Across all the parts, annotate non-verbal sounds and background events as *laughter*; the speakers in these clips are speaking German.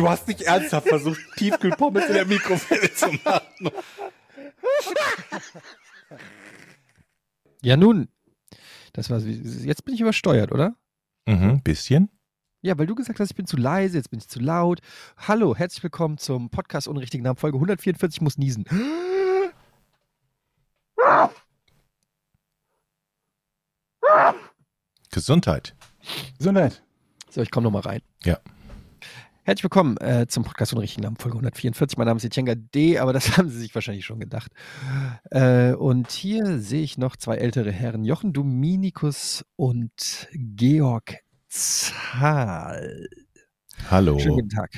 Du hast nicht ernsthaft versucht, *laughs* Tiefkühlpommes in der Mikrowelle zu machen. Ja, nun. Das war, jetzt bin ich übersteuert, oder? Mhm, bisschen. Ja, weil du gesagt hast, ich bin zu leise, jetzt bin ich zu laut. Hallo, herzlich willkommen zum Podcast ohne richtigen Namen, Folge 144, muss niesen. Gesundheit. Gesundheit. So, ich komme nochmal rein. Ja. Herzlich willkommen äh, zum Podcast ohne richtigen Namen, Folge 144. Mein Name ist Etienga D., aber das *laughs* haben Sie sich wahrscheinlich schon gedacht. Äh, und hier sehe ich noch zwei ältere Herren, Jochen Dominikus und Georg Zahl. Hallo. Schönen guten Tag.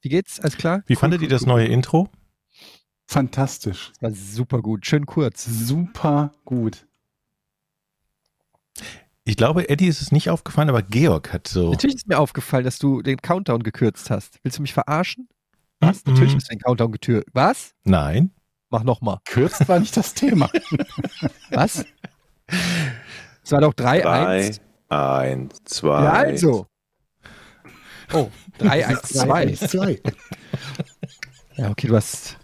Wie geht's? Alles klar? Wie fandet ihr das neue Intro? Fantastisch. Das war super gut. Schön kurz. Super gut. Ich glaube, Eddie ist es nicht aufgefallen, aber Georg hat so. Natürlich ist mir aufgefallen, dass du den Countdown gekürzt hast. Willst du mich verarschen? Was? Mhm. Natürlich hast du den Countdown gekürzt. Was? Nein. Mach nochmal. Kürzt war nicht das Thema. *laughs* Was? Es war doch 3, 3, 1. 1, 2. Ja, also. Oh, 3, 1, 2. zwei. Ja, okay, du hast.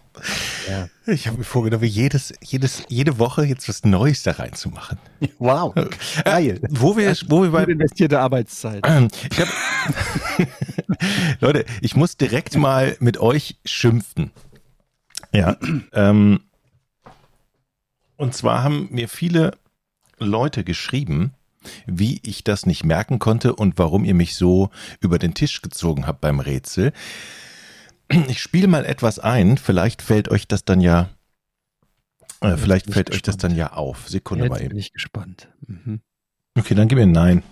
Ich habe mir vorgenommen, jedes, jedes, jede Woche jetzt was Neues da reinzumachen. Wow. Geil. Wo wir, wo wir bei. Investierte Arbeitszeit. Ähm, Ich hab, *laughs* Leute, ich muss direkt mal mit euch schimpfen. Ja. Ähm, und zwar haben mir viele Leute geschrieben, wie ich das nicht merken konnte und warum ihr mich so über den Tisch gezogen habt beim Rätsel. Ich spiele mal etwas ein, vielleicht fällt euch das dann ja, äh, vielleicht bin ich fällt euch das gespannt. dann ja auf. Sekunde mal Jetzt bin eben. ich gespannt. Mhm. Okay, dann gib mir ein Nein.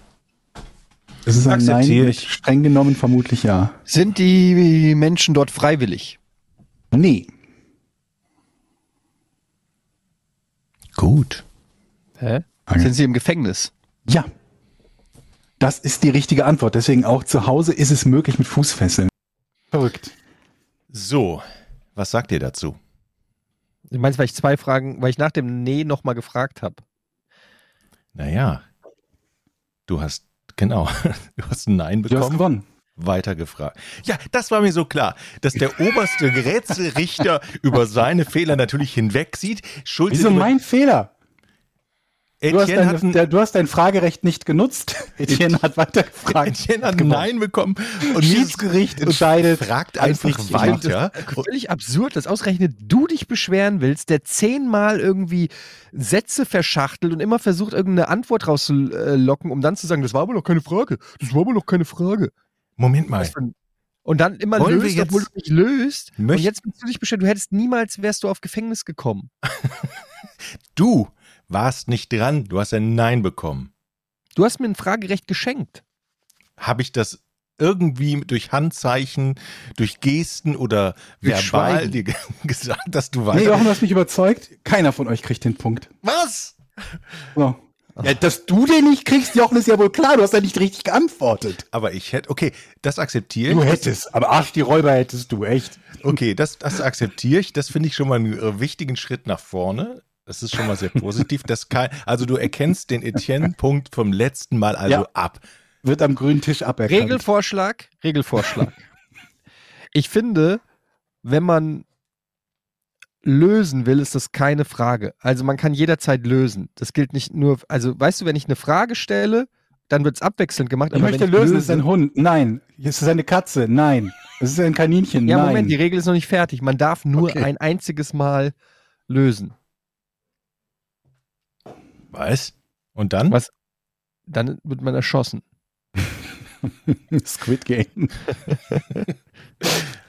Es ist ein Nein, ich. streng genommen vermutlich ja. Sind die Menschen dort freiwillig? Nee. Gut. Hä? Okay. Sind sie im Gefängnis? Ja. Das ist die richtige Antwort. Deswegen auch zu Hause ist es möglich mit Fußfesseln. Verrückt. So, was sagt ihr dazu? Du meinst, weil ich zwei Fragen, weil ich nach dem Nee nochmal gefragt habe. Naja, du hast, genau, *laughs* du hast ein Nein Du hast bekommen, gewonnen. weiter gefragt. Ja, das war mir so klar, dass der oberste Rätselrichter *laughs* über seine Fehler natürlich hinwegsieht. Schuld Wieso mein Fehler? Du hast, Etienne dein, ein, der, du hast dein Fragerecht nicht genutzt. *laughs* Etienne hat weitergefragt. Etienne hat Gewonnen. Nein bekommen und Schiedsgericht entscheidet. fragt einfach weiter. Völlig absurd, dass ausgerechnet du dich beschweren willst, der zehnmal irgendwie Sätze verschachtelt und immer versucht, irgendeine Antwort rauszulocken, um dann zu sagen, das war aber noch keine Frage. Das war aber noch keine Frage. Moment mal, Und dann immer Wollen löst, jetzt- obwohl du nicht löst. Möcht- und jetzt willst du dich beschweren, du hättest niemals, wärst du auf Gefängnis gekommen. *laughs* du warst nicht dran, du hast ein Nein bekommen. Du hast mir ein Fragerecht geschenkt. Habe ich das irgendwie durch Handzeichen, durch Gesten oder Durch verbal Schweigen. dir *laughs* gesagt, dass du Nee, weiter... Jochen, du hast mich überzeugt. Keiner von euch kriegt den Punkt. Was? So. Ja, dass du den nicht kriegst, Jochen, ist ja wohl klar. Du hast ja nicht richtig geantwortet. Aber ich hätte, okay, das akzeptiere Du ich. hättest, aber Arsch die Räuber hättest du, echt. Okay, das, das akzeptiere ich. Das finde ich schon mal einen äh, wichtigen Schritt nach vorne. Das ist schon mal sehr positiv. Das kann, also du erkennst den Etienne-Punkt vom letzten Mal also Ja. ab. Wird am grünen Tisch aberkannt. Regelvorschlag, Regelvorschlag. ich finde, wenn man lösen will, ist das keine Frage. Also man kann jederzeit lösen. Das gilt nicht nur, also weißt du, wenn ich eine Frage stelle, dann wird es abwechselnd gemacht. Ich aber möchte wenn lösen, löse, es ist ein Hund. Nein. Es ist eine Katze. Nein. Es ist ein Kaninchen. Ja, Nein. Moment, die Regel ist noch nicht fertig. Man darf nur Okay. ein einziges Mal lösen. Was? Und dann? Was? Dann wird man erschossen. *laughs* Squid Game. *laughs*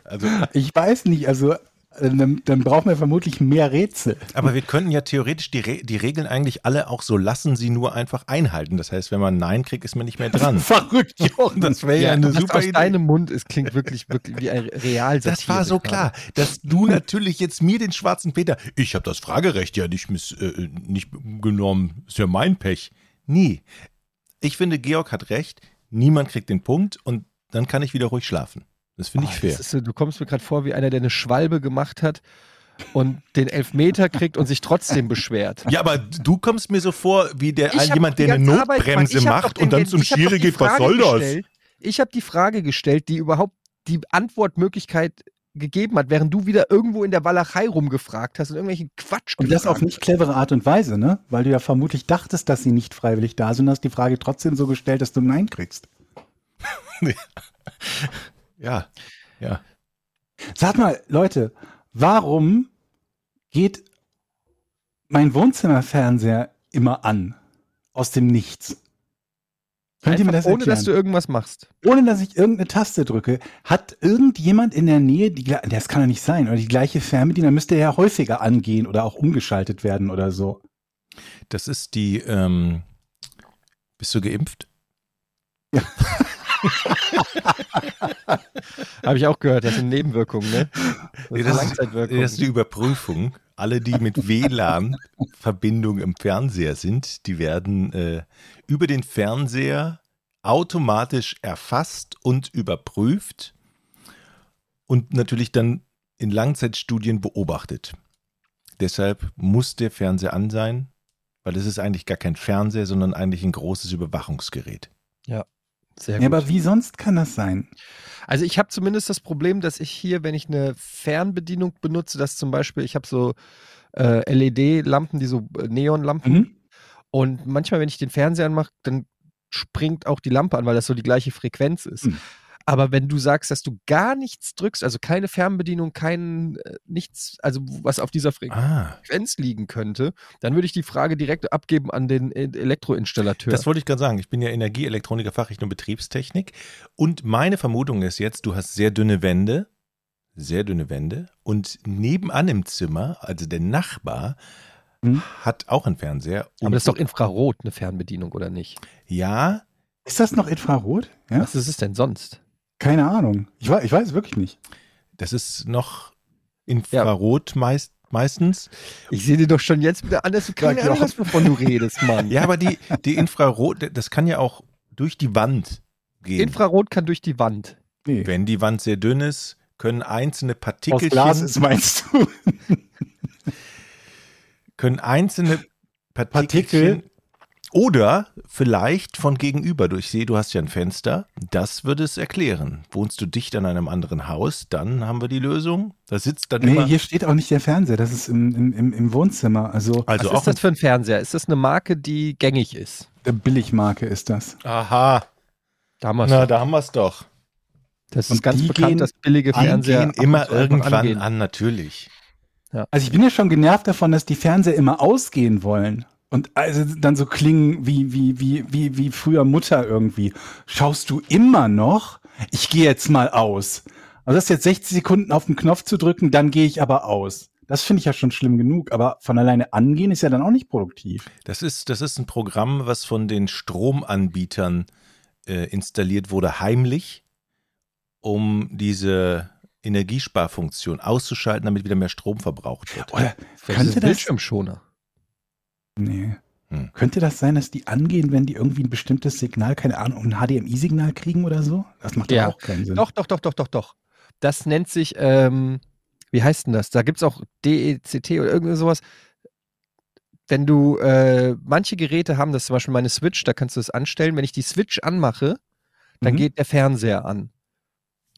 Also, Ich weiß nicht, also dann, dann brauchen wir vermutlich mehr Rätsel. Aber wir könnten ja theoretisch die, Re die Regeln eigentlich alle auch so lassen, sie nur einfach einhalten. Das heißt, wenn man Nein kriegt, ist man nicht mehr *laughs* dran. Verrückt, Jochen. Das wäre ja, eine was super aus Idee. deinem Mund, es klingt wirklich, wirklich wie ein real Das war so klar, dass du natürlich jetzt mir den schwarzen Peter, ich habe das Fragerecht ja nicht, miss, äh, nicht genommen, ist ja mein Pech. Nie. Ich finde, Georg hat recht, niemand kriegt den Punkt und dann kann ich wieder ruhig schlafen. Das finde ich Oh, fair. das ist, du kommst mir gerade vor wie einer, der eine Schwalbe gemacht hat und den Elfmeter kriegt und sich trotzdem beschwert. Ja, aber du kommst mir so vor, wie der, ein, jemand, der eine Arbeit Notbremse macht und dann den- zum Schiri geht, was soll das? gestellt. Ich habe die Frage gestellt, die überhaupt die Antwortmöglichkeit gegeben hat, während du wieder irgendwo in der Walachei rumgefragt hast und irgendwelchen Quatsch Und das auf nicht clevere Art und Weise, ne? Weil du ja vermutlich dachtest, dass sie nicht freiwillig da sind, hast die Frage trotzdem so gestellt, dass du Nein kriegst. *laughs* Ja, ja. Sag mal, Leute, warum geht mein Wohnzimmerfernseher immer an? Aus dem Nichts. Könnt ihr mir das ohne dass du erklären? irgendwas machst. Ohne dass ich irgendeine Taste drücke, hat irgendjemand in der Nähe, die, das kann doch nicht sein, oder die gleiche Fernbedienung, dann müsste ja häufiger angehen oder auch umgeschaltet werden oder so. Das ist die, ähm, bist du geimpft? *laughs* *laughs* Habe ich auch gehört, das sind Nebenwirkungen, ne? Das Nee, ist das, ist, Langzeitwirkungen. das ist die Überprüfung. Alle, die mit WLAN-Verbindung im Fernseher sind, die werden äh, über den Fernseher automatisch erfasst und überprüft und natürlich dann in Langzeitstudien beobachtet. Deshalb muss der Fernseher an sein, weil es ist eigentlich gar kein Fernseher, sondern eigentlich ein großes Überwachungsgerät. Sehr Ja, gut. aber wie sonst kann das sein? Also ich habe zumindest das Problem, dass ich hier, wenn ich eine Fernbedienung benutze, dass zum Beispiel, ich habe so äh, LED-Lampen, die so äh, Neonlampen Mhm. und manchmal, wenn ich den Fernseher anmache, dann springt auch die Lampe an, weil das so die gleiche Frequenz ist. Hm. Aber wenn du sagst, dass du gar nichts drückst, also keine Fernbedienung, kein äh, nichts, also was auf dieser Ah, Frequenz liegen könnte, dann würde ich die Frage direkt abgeben an den äh, Elektroinstallateur. Das wollte ich gerade sagen. Ich bin ja Energieelektroniker, Fachrichtung Betriebstechnik. Und meine Vermutung ist jetzt, du hast sehr dünne Wände, sehr dünne Wände. Und nebenan im Zimmer, also der Nachbar, Hm. hat auch einen Fernseher. Aber das ist doch Infrarot, eine Fernbedienung, oder nicht? ja, Ist das noch Infrarot? Ja? Was ist es denn sonst? Keine Ahnung. Ich weiß, ich weiß es wirklich nicht. das ist noch Infrarot meist, meistens. Ich sehe dir doch schon jetzt wieder an, dass du keine Ja, Ahnung Jochen. hast, wovon du redest, Mann. Ja, aber die, die Infrarot, das kann ja auch durch die Wand gehen. Infrarot kann durch die Wand. Nee. Wenn die Wand sehr dünn ist, können einzelne Aus Partikelchen Glas ist, meinst du? *laughs* können einzelne Partikel. Partikel oder vielleicht von gegenüber. Du, ich sehe, du hast ja ein Fenster. Das würde es erklären. Wohnst du dicht an einem anderen Haus, dann haben wir die Lösung. Da sitzt dann Nee, immer. hier steht auch nicht der Fernseher, das ist im, im, im, im Wohnzimmer. Also also Was auch ist das für ein Fernseher? Ist das eine Marke, die gängig ist? eine Billigmarke ist das. Aha. Damals. Na, da haben wir es doch. das ist Und ganz die bekannt, gehen- dass billige Die Fernseher gehen ab und immer irgendwann angehen. an, natürlich. Also ich bin ja schon genervt davon, dass die Fernseher immer ausgehen wollen. Und also dann so klingen wie, wie, wie, wie, wie früher Mutter irgendwie. Schaust du immer noch? Ich gehe jetzt mal aus. Also das ist jetzt 60 Sekunden auf den Knopf zu drücken, dann gehe ich aber aus. Das finde ich ja schon schlimm genug, aber von alleine angehen ist ja dann auch nicht produktiv. Das ist, das ist ein Programm, was von den Stromanbietern äh, installiert wurde, heimlich, um diese Energiesparfunktion auszuschalten, damit wieder mehr Strom verbraucht wird. Oder könnte das, Bildschirmschoner. Nee. Hm. Könnte das sein, dass die angehen, wenn die irgendwie ein bestimmtes Signal, keine Ahnung, ein HDMI-Signal kriegen oder so? Das macht Ja. doch auch keinen Sinn. Doch, doch, doch, doch, doch, doch. Das nennt sich, ähm, wie heißt denn das? Da gibt es auch DECT oder irgendwie sowas. Wenn du, äh, manche Geräte haben das, zum Beispiel meine Switch, da kannst du es anstellen. Wenn ich die Switch anmache, dann Mhm. geht der Fernseher an.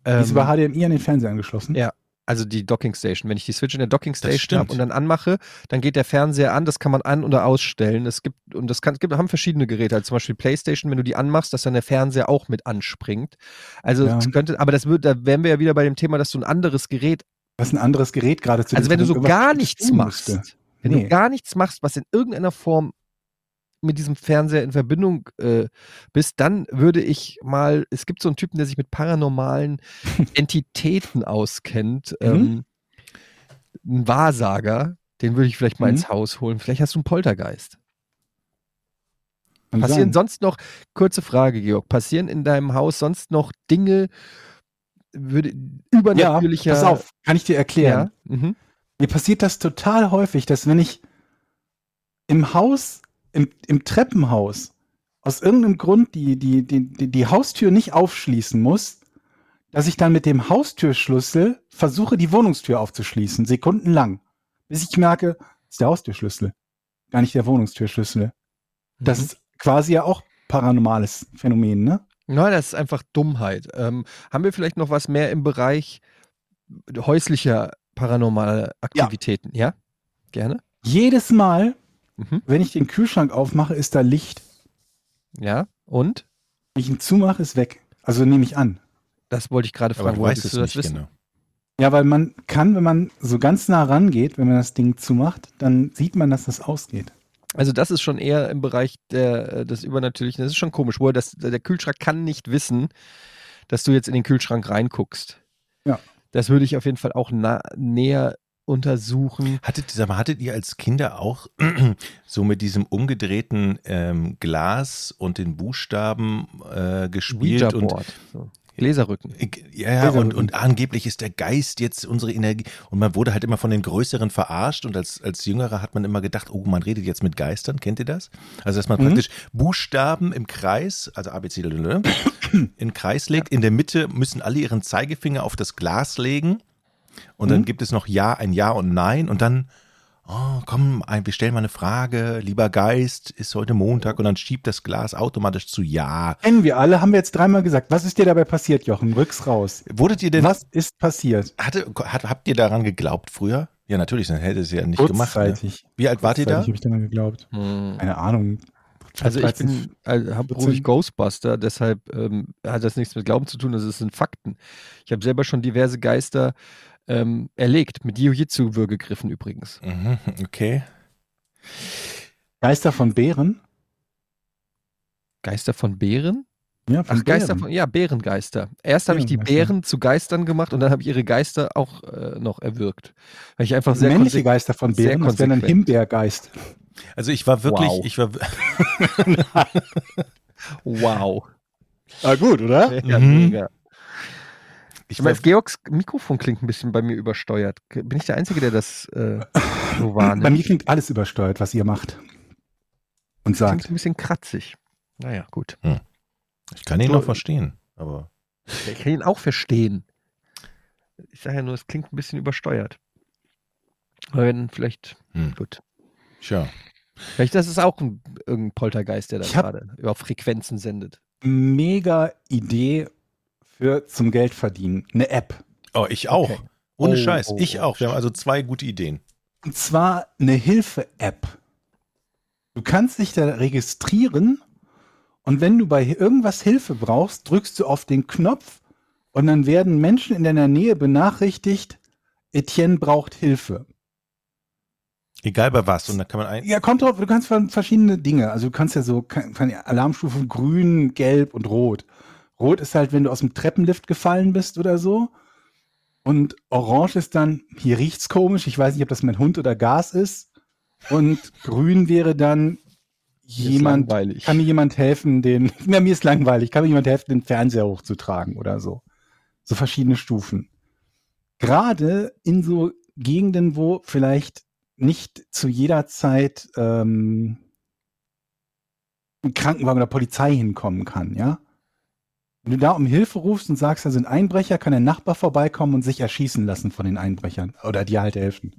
Die ist Ähm, über HDMI an den Fernseher angeschlossen. Ja. Also die Docking Station. Wenn ich die Switch in der Docking Station habe und dann anmache, dann geht der Fernseher an. Das kann man an- oder ausstellen. Es gibt, und das kann, es gibt, haben verschiedene Geräte, also zum Beispiel PlayStation, wenn du die anmachst, dass dann der Fernseher auch mit anspringt. Also Ja. es könnte, aber das wird, da wären wir ja wieder bei dem Thema, dass du ein anderes Gerät, Was ein anderes Gerät gerade zu also wenn du so gar nichts machst, wenn Nee. du gar nichts machst, was in irgendeiner Form mit diesem Fernseher in Verbindung äh, bist, dann würde ich mal, es gibt so einen Typen, der sich mit paranormalen *laughs* Entitäten auskennt. Mhm. Ähm, einen Wahrsager, den würde ich vielleicht mal Mhm. ins Haus holen. Vielleicht hast du einen Poltergeist. Kann Passieren sein. sonst noch, kurze Frage, Georg, passieren in deinem Haus sonst noch Dinge, würde, Ja, übernatürlicher. pass auf, kann ich dir erklären. Ja, mhm. Mir passiert das total häufig, dass wenn ich im Haus, im, im Treppenhaus, aus irgendeinem Grund die, die, die, die, die Haustür nicht aufschließen muss, dass ich dann mit dem Haustürschlüssel versuche, die Wohnungstür aufzuschließen, sekundenlang, bis ich merke, ist der Haustürschlüssel, gar nicht der Wohnungstürschlüssel. Das Mhm. ist quasi ja auch paranormales Phänomen, ne? Nein, das ist einfach Dummheit. Ähm, haben wir vielleicht noch was mehr im Bereich häuslicher paranormale Aktivitäten? Ja, gerne. Jedes Mal, Mhm. wenn ich den Kühlschrank aufmache, ist da Licht. Ja, und? Wenn ich ihn zumache, ist weg. Also nehme ich an. Das wollte ich gerade Aber fragen. du Wolltest weißt es du das nicht wissen? genau. Ja, weil man kann, wenn man so ganz nah rangeht, wenn man das Ding zumacht, dann sieht man, dass das ausgeht. Also das ist schon eher im Bereich der, äh, des Übernatürlichen. Das ist schon komisch. Wo das, der Kühlschrank kann nicht wissen, dass du jetzt in den Kühlschrank reinguckst. Ja. Das würde ich auf jeden Fall auch na, näher untersuchen. Hattet, sag mal, hattet ihr als Kinder auch *clears throat* so mit diesem umgedrehten ähm, Glas und den Buchstaben äh, gespielt und Ouija-Board. So. Gläserrücken. ja, ja und, und angeblich ist der Geist jetzt unsere Energie und man wurde halt immer von den Größeren verarscht und als, als Jüngerer hat man immer gedacht, oh, man redet jetzt mit Geistern, kennt ihr das? Also dass man Mhm. praktisch Buchstaben im Kreis, also A, B, C, D, D, D, in Kreis legt, in der Mitte müssen alle ihren Zeigefinger auf das Glas legen und dann Mhm. gibt es noch Ja, ein Ja und Nein und dann, oh, komm, ein, wir stellen mal eine Frage, lieber Geist, ist heute Montag und dann schiebt das Glas automatisch zu Ja. Kennen wir alle, haben wir jetzt dreimal gesagt. Was ist dir dabei passiert, Jochen? Rücks raus. Wurdet ihr denn, Was ist passiert? hatte, hat, habt ihr daran geglaubt früher? Ja, natürlich, dann hätte es ja nicht gemacht. Ne? Wie alt wart ihr da? Habe ich daran geglaubt. Hm. Keine Ahnung. Also ich 13, bin, also habe 14. ruhig Ghostbuster, deshalb ähm, hat das nichts mit Glauben zu tun, das sind Fakten. Ich habe selber schon diverse Geister ähm, erlegt, mit Jiu-Jitsu-Würgegriffen übrigens. Mhm, okay. Geister von Bären? Geister von Bären? Ja, von Ach, Geister Bären. von, ja, Bärengeister. Erst habe ich die. Bären zu Geistern gemacht und dann habe ich ihre Geister auch äh, noch erwürgt. Weil ich einfach sehr Männliche Geister von Bären, das wäre ein. Himbeergeist. Also ich war wirklich, Wow. ich war, *laughs* *laughs* Wow. Ah, gut, oder? Ja, Mhm. mega. Ich meine, Georgs Mikrofon klingt ein bisschen bei mir übersteuert. Bin ich der Einzige, der das äh, so Bei wahrnimmt? mir klingt alles übersteuert, was ihr macht. Und Klingt sagt. ein bisschen kratzig. Naja, gut. ich kann ihn So- noch verstehen, aber Ich kann ihn auch verstehen. Ich sage ja nur, es klingt ein bisschen übersteuert. Aber wenn vielleicht, hm, gut. tja. Vielleicht das ist auch ein, irgendein Poltergeist, der da gerade über Frequenzen sendet. Mega Idee für zum Geld verdienen. Eine App. Oh, ich auch. Okay. Ohne Oh, Scheiß, oh, ich oh. auch. Wir haben also zwei gute Ideen. Und zwar eine Hilfe-App. Du kannst dich da registrieren und wenn du bei irgendwas Hilfe brauchst, drückst du auf den Knopf und dann werden Menschen in deiner Nähe benachrichtigt, Etienne braucht Hilfe. Egal bei was. Und da kann man ein. Ja, kommt drauf, du kannst ver- verschiedene Dinge. Also du kannst ja so kann, kann ja Alarmstufen grün, gelb und rot. Rot ist halt, wenn du aus dem Treppenlift gefallen bist oder so. Und orange ist dann, hier riecht's komisch, ich weiß nicht, ob das mein Hund oder Gas ist. Und grün wäre dann, jemand, kann mir jemand helfen, den, na, mir ist langweilig, kann mir jemand helfen, den Fernseher hochzutragen oder so. So verschiedene Stufen. Gerade in so Gegenden, wo vielleicht nicht zu jeder Zeit ähm, ein Krankenwagen oder Polizei hinkommen kann, ja? Wenn du da um Hilfe rufst und sagst, da sind Einbrecher, kann ein Nachbar vorbeikommen und sich erschießen lassen von den Einbrechern oder dir halt helfen.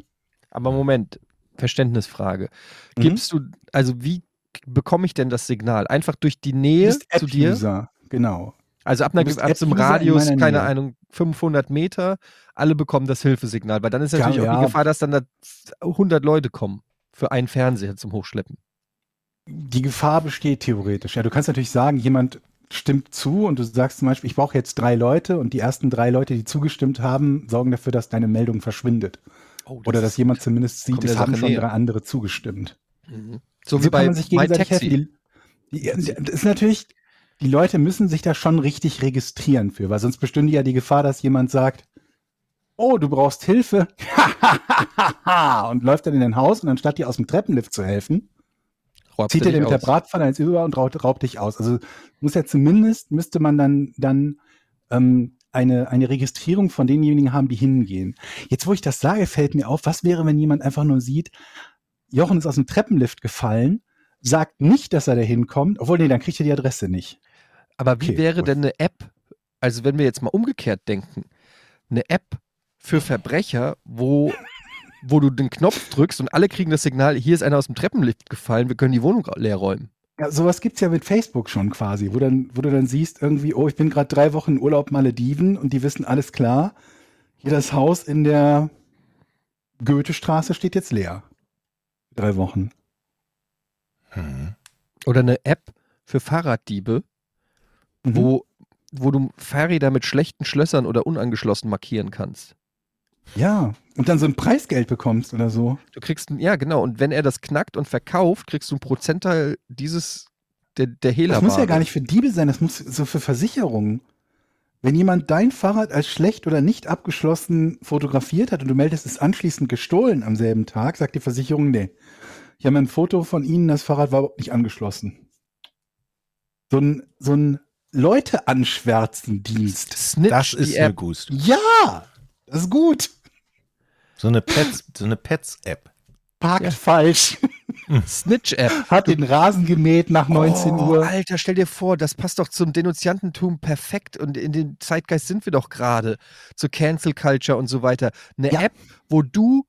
Aber Moment, Verständnisfrage. Mhm. Gibst du, also wie bekomme ich denn das Signal? Einfach durch die Du Nähe bist zu dir? Genau. Also ab, einer, Du ab in Radius, keine Nähe. Ahnung, 500 Meter, alle bekommen das Hilfesignal, weil dann ist Ja, natürlich auch ja. die Gefahr, dass dann da 100 Leute kommen für einen Fernseher zum Hochschleppen. Die Gefahr besteht theoretisch. Ja, du kannst natürlich sagen, jemand stimmt zu und du sagst zum Beispiel, ich brauche jetzt drei Leute und die ersten drei Leute, die zugestimmt haben, sorgen dafür, dass deine Meldung verschwindet. Oh, Oder dass jemand zumindest sieht, es haben schon näher. drei andere zugestimmt. Mhm. So, So wie bei man Taxi. Die, die, das ist natürlich, die Leute müssen sich da schon richtig registrieren für, weil sonst bestünde ja die Gefahr, dass jemand sagt, oh, du brauchst Hilfe. *laughs* und läuft dann in dein Haus und anstatt dir aus dem Treppenlift zu helfen, Räumt zieht er dir mit der. Bratpfanne eins über und raubt, raubt dich aus. Also muss ja zumindest, müsste man dann, dann ähm, eine, eine Registrierung von denjenigen haben, die hingehen. Jetzt, wo ich das sage, fällt mir auf, was wäre, wenn jemand einfach nur sieht, Jochen ist aus dem Treppenlift gefallen, sagt nicht, dass er da hinkommt, obwohl, nee, dann kriegt er die Adresse nicht. Aber wie Okay, wäre gut. denn eine App, also wenn wir jetzt mal umgekehrt denken, eine App für Verbrecher, wo, wo du den Knopf drückst und alle kriegen das Signal, hier ist einer aus dem Treppenlift gefallen, wir können die Wohnung leer räumen. Ja, sowas gibt's ja mit Facebook schon quasi, wo, dann, wo du dann siehst, irgendwie, oh, ich bin gerade drei Wochen in Urlaub Malediven und die wissen alles klar. Hier das Haus in der Goethestraße steht jetzt leer. Drei Wochen. Hm. Oder eine App für Fahrraddiebe, Mhm. wo, wo du Fahrräder mit schlechten Schlössern oder unangeschlossen markieren kannst. Ja, und dann so ein Preisgeld bekommst oder so. Du kriegst, ein, ja genau, und wenn er das knackt und verkauft, kriegst du einen Prozentteil dieses, der, der Das Hehlerware. muss ja gar nicht für Diebe sein, das muss so für Versicherungen. Wenn jemand dein Fahrrad als schlecht oder nicht abgeschlossen fotografiert hat und du meldest es anschließend gestohlen am selben Tag, sagt die Versicherung, nee. Ich habe ein Foto von Ihnen, das Fahrrad war überhaupt nicht angeschlossen. So ein, so ein Leute anschwärzen Dienst. Snitch, Das ist eine. Gust. Ja, das ist gut. So eine Pets, so eine Pets-App. Parkt Ja. falsch. Snitch-App. Hat den Rasen gemäht nach 19 oh, Uhr. Alter, stell dir vor, das passt doch zum Denunziantentum perfekt und in dem Zeitgeist sind wir doch gerade. Zur Cancel Culture und so weiter. Eine Ja. App, wo du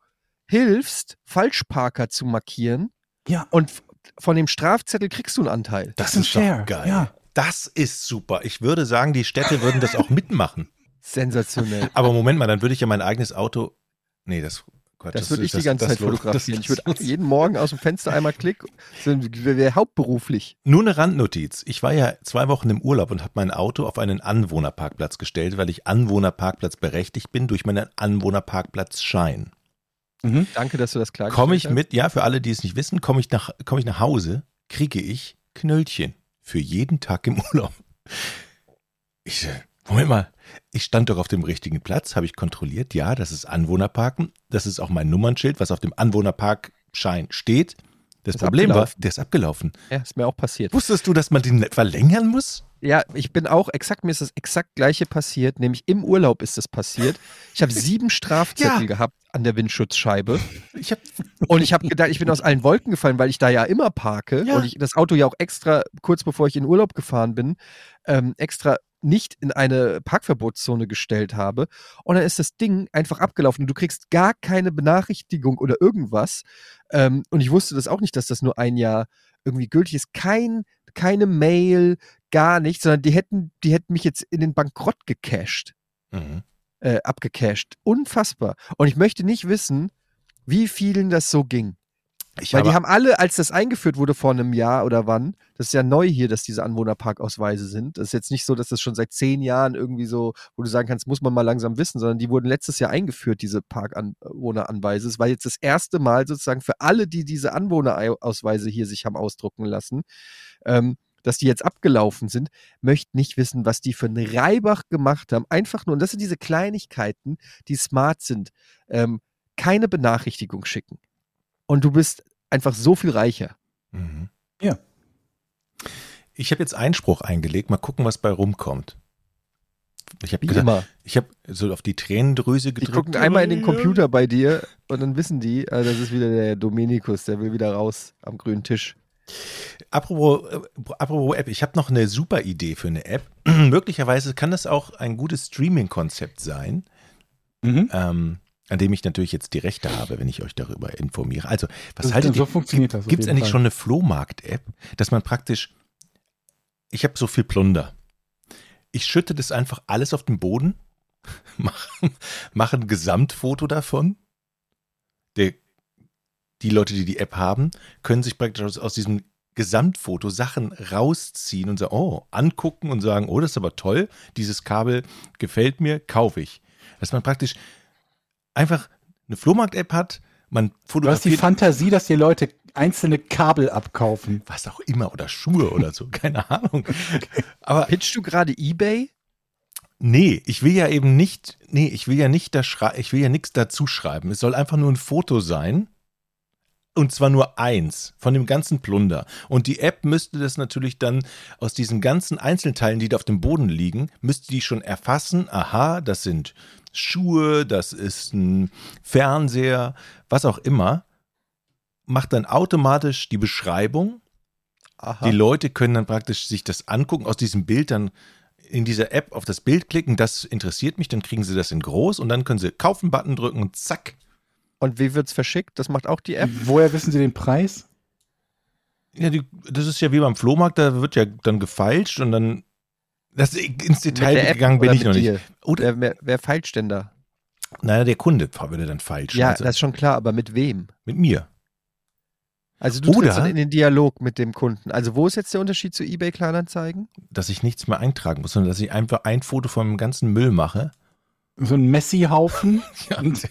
hilfst, Falschparker zu markieren Ja, und von dem Strafzettel kriegst du einen Anteil. Das ein ist doch Share, geil. ja. Das ist super. Ich würde sagen, die Städte würden das auch *laughs* mitmachen. Sensationell. *laughs* Aber Moment mal, dann würde ich ja mein eigenes Auto. Nee, das. Quatsch, Das würde ich die das- ganze das- Zeit fotografieren. Ich würde jeden Morgen aus dem Fenster einmal klick, wäre hauptberuflich. Nur eine Randnotiz. Ich war ja zwei Wochen im Urlaub und habe mein Auto auf einen Anwohnerparkplatz gestellt, weil ich Anwohnerparkplatz berechtigt bin durch meinen Anwohnerparkplatzschein. Mhm. Danke, dass du das klar Komme ich gestellt mit, ja, für alle, die es nicht wissen, komme ich nach, komme ich nach Hause, kriege ich Knöllchen für jeden Tag im *laughs* Urlaub. Ich, äh, Moment mal, ich stand doch auf dem richtigen Platz, habe ich kontrolliert, ja, das ist Anwohnerparken, das ist auch mein Nummernschild, was auf dem Anwohnerparkschein steht. Das Ist Problem war, abgelaufen. der ist abgelaufen. Ja, ist mir auch passiert. Wusstest du, dass man den verlängern muss? Ja, ich bin auch exakt, mir ist das exakt gleiche passiert, nämlich im Urlaub ist es passiert. Ich habe sieben Strafzettel Ja. gehabt an der Windschutzscheibe Ich habe und ich habe gedacht, ich bin aus allen Wolken gefallen, weil ich da ja immer parke Ja. und ich das Auto ja auch extra, kurz bevor ich in Urlaub gefahren bin, ähm, extra nicht in eine Parkverbotszone gestellt habe. Und dann ist das Ding einfach abgelaufen und du kriegst gar keine Benachrichtigung oder irgendwas. Ähm, und ich wusste das auch nicht, dass das nur ein Jahr irgendwie gültig ist. Kein, keine Mail, gar nichts, sondern die hätten, die hätten mich jetzt in den Bankrott gecasht, Mhm. äh, abgecasht. Unfassbar. Und ich möchte nicht wissen, wie vielen das so ging. Ich Weil habe, die haben alle, als das eingeführt wurde vor einem Jahr oder wann, das ist ja neu hier, dass diese Anwohnerparkausweise sind. Das ist jetzt nicht so, dass das schon seit zehn Jahren irgendwie so, wo du sagen kannst, muss man mal langsam wissen, sondern die wurden letztes Jahr eingeführt, diese Parkanwohneranweise. Es war jetzt das erste Mal sozusagen für alle, die diese Anwohnerausweise hier sich haben ausdrucken lassen, ähm, dass die jetzt abgelaufen sind, möchten nicht wissen, was die für einen Reibach gemacht haben. Einfach nur, und das sind diese Kleinigkeiten, die smart sind, ähm, keine Benachrichtigung schicken. Und du bist einfach so viel reicher. Mhm. Ja. Ich habe jetzt Einspruch eingelegt, mal gucken, was bei rumkommt. Ich habe immer. ich habe so auf die Tränendrüse Die gedrückt. gucken einmal in den Computer bei dir und dann wissen die, äh, das ist wieder der Dominikus, der will wieder raus am grünen Tisch. Apropos, äh, apropos App, ich habe noch eine super Idee für eine App. *clears throat* Möglicherweise kann das auch ein gutes Streaming-Konzept sein, Mhm. ähm, an dem ich natürlich jetzt die Rechte habe, wenn ich euch darüber informiere. Also, was Das- haltet so ihr? funktioniert das Gibt es eigentlich Fall. schon eine Flohmarkt-App, dass man praktisch, ich habe so viel Plunder. Ich schütte das einfach alles auf den Boden, *laughs* mache mach ein Gesamtfoto davon. Der, die Leute, die die App haben, können sich praktisch aus, aus diesem Gesamtfoto Sachen rausziehen und sagen, oh, angucken und sagen, oh, das ist aber toll, dieses Kabel gefällt mir, kaufe ich. Dass man praktisch einfach eine Flohmarkt-App hat, man Du hast die fotografiert Fantasie, dass die Leute einzelne Kabel abkaufen. was auch immer oder Schuhe oder so, *laughs* keine Ahnung. Aber Pitchst du gerade Ebay? Nee, ich will ja eben nicht, nee, ich will ja nicht da ich will ja nichts dazu schreiben. Es soll einfach nur ein Foto sein. Und zwar nur eins von dem ganzen Plunder. Und die App müsste das natürlich dann aus diesen ganzen Einzelteilen, die da auf dem Boden liegen, müsste die schon erfassen. Aha, das sind Schuhe, das ist ein Fernseher, was auch immer. Macht dann automatisch die Beschreibung. Aha. Die Leute können dann praktisch sich das angucken, aus diesem Bild dann in dieser App auf das Bild klicken, das interessiert mich, dann kriegen sie das in groß und dann können sie Kaufen-Button drücken und zack. Und wie wird's verschickt? Das macht auch die App. Woher wissen Sie den Preis? Ja, die, das ist ja wie beim Flohmarkt, da wird ja dann gefeilscht und dann. Das, ins Detail gegangen bin ich noch nicht. dir? Oder, Wer, wer, wer feilscht denn da? naja, der Kunde würde dann falsch. Ja, also das ist schon klar, aber mit wem? mit mir. Also du Oder- trittst dann in den Dialog mit dem Kunden. Also wo ist jetzt der Unterschied zu eBay Kleinanzeigen? Dass ich nichts mehr eintragen muss, sondern dass ich einfach ein Foto von dem ganzen Müll mache. So ein Messi-Haufen? *laughs* Ja. Und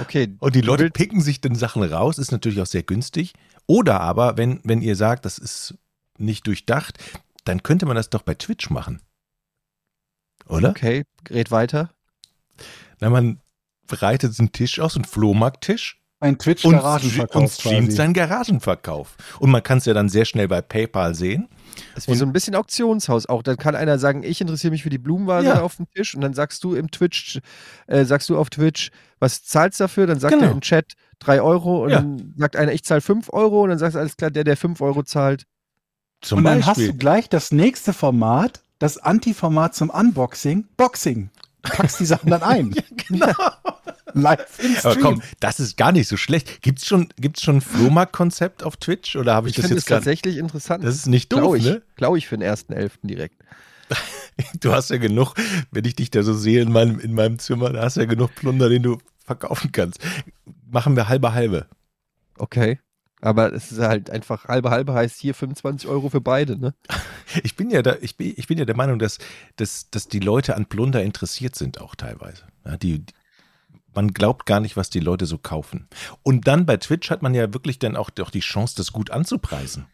Okay. Und die Leute picken sich dann Sachen raus, ist natürlich auch sehr günstig. Oder aber, wenn, wenn ihr sagt, das ist nicht durchdacht, dann könnte man das doch bei Twitch machen. Oder? Okay, red weiter. Na, man breitet einen Tisch aus, einen Flohmarkttisch ein und, Twitch-Garagenverkauf und streamt quasi. seinen Garagenverkauf. Und man kann es ja dann sehr schnell bei PayPal sehen. Das ist wie Und- so ein bisschen Auktionshaus auch. Dann kann einer sagen, ich interessiere mich für die Blumenvase Ja. auf dem Tisch und dann sagst du im Twitch, äh, sagst du auf Twitch, was zahlst du dafür? Dann sagt Genau. er im Chat 3 Euro und Ja. dann sagt einer, ich zahle 5 Euro und dann sagst du, alles klar, der, der 5 Euro zahlt. Zum Und dann hast Beispiel. du gleich das nächste Format, das Anti-Format zum Unboxing, Boxing. Packst die Sachen dann ein. *laughs* genau. Live Aber Stream. komm, das ist gar nicht so schlecht. Gibt's schon, gibt's schon ein Flohmarkt-Konzept auf Twitch oder habe ich, Ich das finde es jetzt gerade? tatsächlich interessant. Das ist nicht doof, Glaube ich, ne? glaub ich für den 1.11. direkt. *laughs* Du hast ja genug, wenn ich dich da so sehe in meinem, in meinem Zimmer, da hast du ja genug Plunder, den du verkaufen kannst. Machen wir halbe halbe. Okay. Aber es ist halt einfach halbe halbe heißt hier 25 Euro für beide, ne? *laughs* Ich bin ja da, ich bin, ich bin ja der Meinung, dass, dass, dass die Leute an Plunder interessiert sind auch teilweise. Ja, die, man glaubt gar nicht, was die Leute so kaufen. Und dann bei Twitch hat man ja wirklich dann auch, auch die Chance, das gut anzupreisen.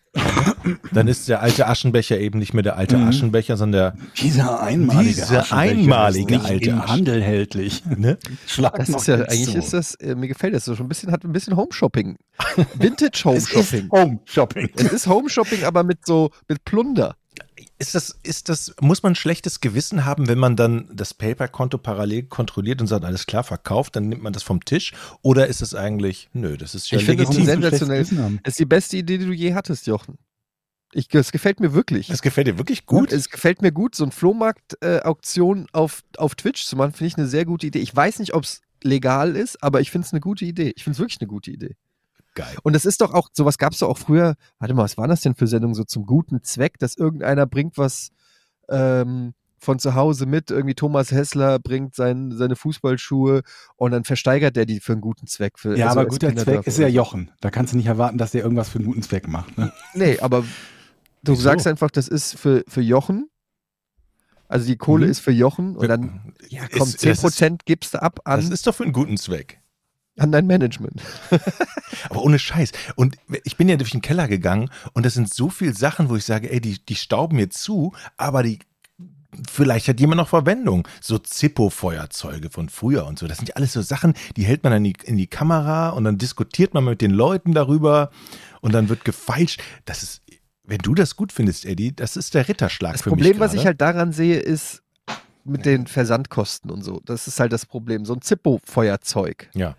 dann ist der alte Aschenbecher eben nicht mehr der alte Mhm. Aschenbecher, sondern Dieser einmalige Dieser Aschenbecher einmalige ist nicht alte im Handel hältlich. ne? Schlag Das ist ja, eigentlich so. ist das, äh, mir gefällt das so schon ein bisschen, hat ein bisschen Home-Shopping. Vintage *laughs* Home-Shopping. Home Shopping. Es ist Home-Shopping, aber mit so, mit Plunder. Ist das, ist das, muss man ein schlechtes Gewissen haben, wenn man dann das PayPal-Konto parallel kontrolliert und sagt, alles klar, verkauft, dann nimmt man das vom Tisch? Oder ist es eigentlich, nö, das ist ja Ich finde, legitim. ist Warum sensationell. Das ist die beste Idee, die du je hattest, Jochen. Ich, das gefällt mir wirklich. Das gefällt dir wirklich gut? Es gefällt mir gut, so ein Flohmarkt-Auktion auf, auf Twitch zu machen, finde ich eine sehr gute Idee. Ich weiß nicht, ob es legal ist, aber ich finde es eine gute Idee. Ich finde es wirklich eine gute Idee. Geil. Und es ist doch auch, sowas gab es doch auch früher, warte mal, was waren das denn für Sendungen so zum guten Zweck, dass irgendeiner bringt was ähm, von zu Hause mit, irgendwie Thomas Hessler bringt sein, seine Fußballschuhe und dann versteigert der die für einen guten Zweck. Für, Ja, also aber guter Kinderdörfer Zweck ist ja. Jochen. Da kannst du nicht erwarten, dass der irgendwas für einen guten Zweck macht. Ne? Nee, aber du Wieso? sagst einfach, das ist für, für Jochen. Also die Kohle Mhm. ist für Jochen und dann, ja komm, Ist- das ist- 10% gibst du ab Das an, ist doch für einen guten Zweck. An dein Management. *laughs* Aber ohne Scheiß. Und ich bin ja durch den Keller gegangen und das sind so viele Sachen, wo ich sage, ey, die, die stauben mir zu, aber die, vielleicht hat jemand noch Verwendung. So Zippo-Feuerzeuge von früher und so. Das sind ja alles so Sachen, die hält man dann in die, in die Kamera und dann diskutiert man mit den Leuten darüber und dann wird gefeilscht. Das ist, wenn du das gut findest, Eddie, das ist der Ritterschlag Das für Problem, mich. was ich halt daran sehe, ist mit den Versandkosten und so. Das ist halt das Problem. So ein Zippo-Feuerzeug. Ja.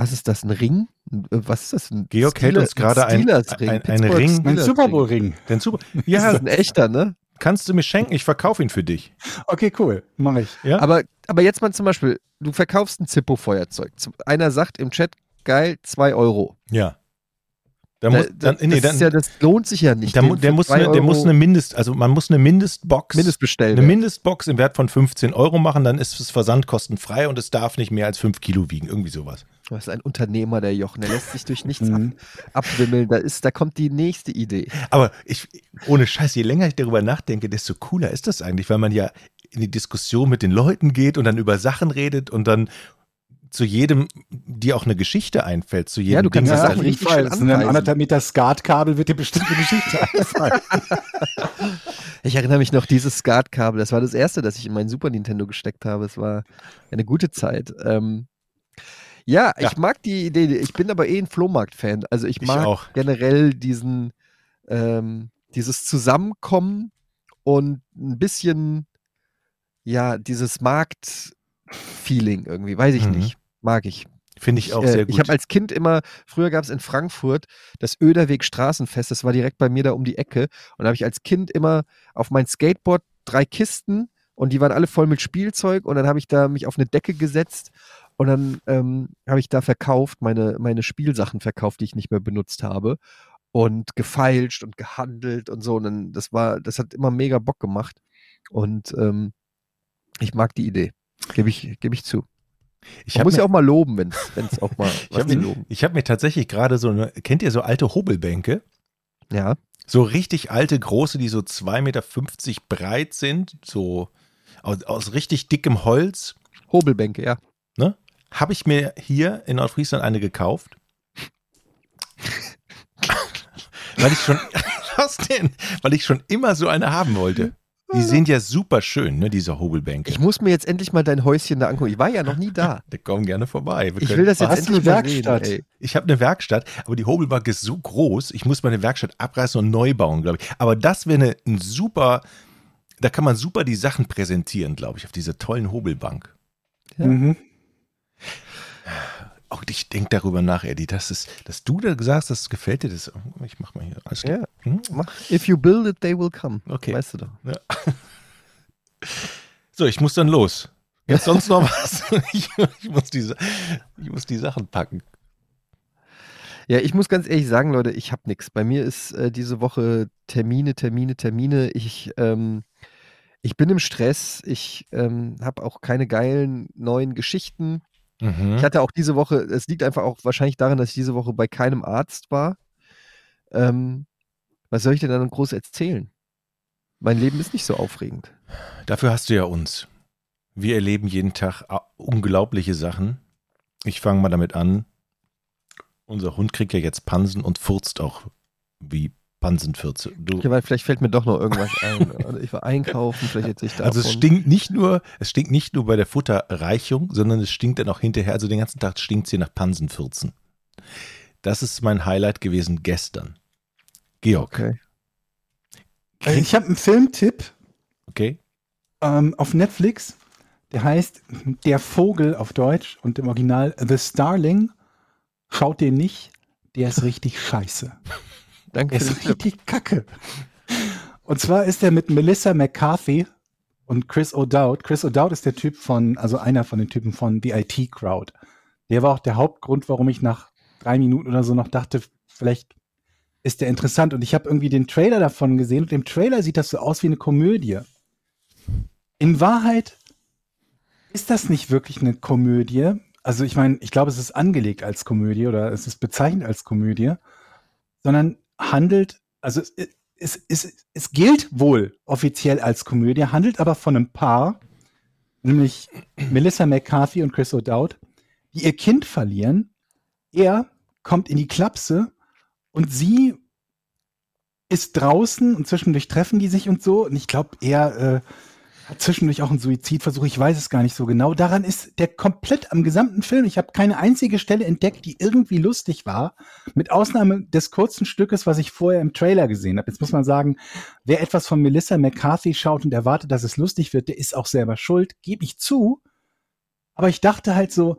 Was ist das? Ein Ring? Ein- äh, Was ist das? Ein Georg hält Steelers- uns gerade ein- Steelers-Ring, ein- ein Pittsburgh Ring. Steelers-Ring. Super Bowl Ring. Denn super. Das Ja, ist ein echter, ne? kannst du mir schenken, ich verkaufe ihn für dich. Okay, cool. Mach ich. Ja? Aber, aber jetzt mal zum Beispiel, du verkaufst ein Zippo-Feuerzeug. Einer sagt im Chat, geil, 2 Euro. Ja. Da Da, muss, dann, das, nee, ist dann, ja, das lohnt sich ja nicht. den der, muss eine, der muss eine Mindest, also man muss eine Mindestbox, Mindestbestellwert. eine Mindestbox im Wert von 15 Euro machen, dann ist es versandkostenfrei und es darf nicht mehr als 5 Kilo wiegen, irgendwie sowas. Das ist ein Unternehmer, der Jochen. Der lässt sich durch nichts Mhm. ab, abwimmeln. Da, ist, da kommt die nächste Idee. Aber ich, ohne Scheiß, je länger ich darüber nachdenke, desto cooler ist das eigentlich, weil man ja in die Diskussion mit den Leuten geht und dann über Sachen redet und dann zu jedem dir auch eine Geschichte einfällt, zu jedem Ja, du kannst Ding. das Sachen da- richtig Fall. ein anderthalb Meter Skatkabel wird dir bestimmt eine Geschichte einfallen. *laughs* Ich erinnere mich noch, dieses Skatkabel, das war das erste, das ich in meinen Super Nintendo gesteckt habe. Es war eine gute Zeit. Ähm, ja, ich Ja. mag die Idee. Ich bin aber eh ein Flohmarkt-Fan. Also ich Ich mag auch. generell diesen, ähm, dieses Zusammenkommen und ein bisschen, ja, dieses Markt-Feeling irgendwie. Weiß ich Mhm. nicht. Mag ich. Finde ich auch äh, sehr gut. Ich habe als Kind immer, früher gab es in Frankfurt das Öderweg Straßenfest, das war direkt bei mir da um die Ecke. Und da habe ich als Kind immer auf mein Skateboard drei Kisten und die waren alle voll mit Spielzeug und dann habe ich da mich auf eine Decke gesetzt und dann ähm, habe ich da verkauft, meine, meine Spielsachen verkauft, die ich nicht mehr benutzt habe und gefeilscht und gehandelt und so. Und dann, das war, das hat immer mega Bock gemacht und ähm, ich mag die Idee. Gebe ich, gebe ich zu. ich habe muss ja auch mal loben, wenn es auch mal *laughs* ich was hab zu mir, loben. ich hab mir tatsächlich gerade so eine, kennt ihr so alte Hobelbänke? Ja. So richtig alte, große, die so 2,50 Meter breit sind, so aus, aus richtig dickem Holz. Hobelbänke, ja. Habe ich mir hier in Nordfriesland eine gekauft. weil ich schon, *laughs* was denn? Weil ich schon immer so eine haben wollte. Die sind ja super schön, ne, diese Hobelbänke. Ich muss mir jetzt endlich mal dein Häuschen da angucken. Ich war ja noch nie da. *laughs* Die kommen gerne vorbei. Wir Ich will das jetzt endlich eine mal sehen. Werkstatt? Ey. Ich habe eine Werkstatt, aber die Hobelbank ist so groß, ich muss meine Werkstatt abreißen und neu bauen, glaube ich. Aber das wäre eine, ein super, da kann man super die Sachen präsentieren, glaube ich, auf dieser tollen Hobelbank. Ja. Mhm. Oh, ich denke darüber nach, Eddie, das ist, dass du da sagst, das gefällt dir, das, ich mach mal hier, alles klar. Ja. Hm? Mach. If you build it, they will come. Okay. Weißt du doch. *laughs* So, ich muss dann los. Jetzt sonst noch was? *laughs* *laughs* Ich, ich, muss die, ich muss die Sachen packen. Ja, ich muss ganz ehrlich sagen, Leute, ich habe nichts. Bei mir ist äh, diese Woche Termine, Termine, Termine. Ich, ähm, ich bin im Stress. Ich ähm, habe auch keine geilen neuen Geschichten. Mhm. Ich hatte auch diese Woche, es liegt einfach auch wahrscheinlich daran, dass ich diese Woche bei keinem Arzt war. Ähm, was soll ich denn dann groß erzählen? Mein Leben ist nicht so aufregend. Dafür hast du ja uns. Wir erleben jeden Tag ah, unglaubliche Sachen. Ich fange mal damit an. Unser Hund kriegt ja jetzt Pansen und furzt auch wie Pansenfürze. Du, Okay, weil vielleicht fällt mir doch noch irgendwas ein. Oder ich war einkaufen, vielleicht erzähle ich davon. also es stinkt nicht nur, es stinkt nicht nur bei der Futterreichung, sondern es stinkt dann auch hinterher. Also den ganzen Tag stinkt es hier nach Pansenfürzen. Das ist mein Highlight gewesen gestern. Georg, Okay. Äh, Ich habe einen Filmtipp okay? ähm, auf Netflix. Der heißt Der Vogel auf Deutsch und im Original The Starling. Schaut den nicht, der ist richtig scheiße. Danke Der ist richtig kacke. Und zwar ist er mit Melissa McCarthy und Chris O'Dowd. Chris O'Dowd ist der Typ von, also einer von den Typen von The IT Crowd. Der war auch der Hauptgrund, warum ich nach drei Minuten oder so noch dachte, vielleicht ist der interessant. Und ich habe irgendwie den Trailer davon gesehen und im Trailer sieht das so aus wie eine Komödie. In Wahrheit ist das nicht wirklich eine Komödie. Also ich meine, ich glaube, es ist angelegt als Komödie oder es ist bezeichnet als Komödie, sondern handelt, also es, es, es, es gilt wohl offiziell als Komödie, handelt aber von einem Paar, nämlich Melissa McCarthy und Chris O'Dowd, die ihr Kind verlieren. Er kommt in die Klapse und sie ist draußen und zwischendurch treffen die sich und so. Und ich glaube, er äh, zwischendurch auch einen Suizidversuch. Ich weiß es gar nicht so genau. Daran ist der komplett am gesamten Film. Ich habe keine einzige Stelle entdeckt, die irgendwie lustig war. Mit Ausnahme des kurzen Stückes, was ich vorher im Trailer gesehen habe. Jetzt muss man sagen, wer etwas von Melissa McCarthy schaut und erwartet, dass es lustig wird, der ist auch selber schuld. Gebe ich zu. Aber ich dachte halt so,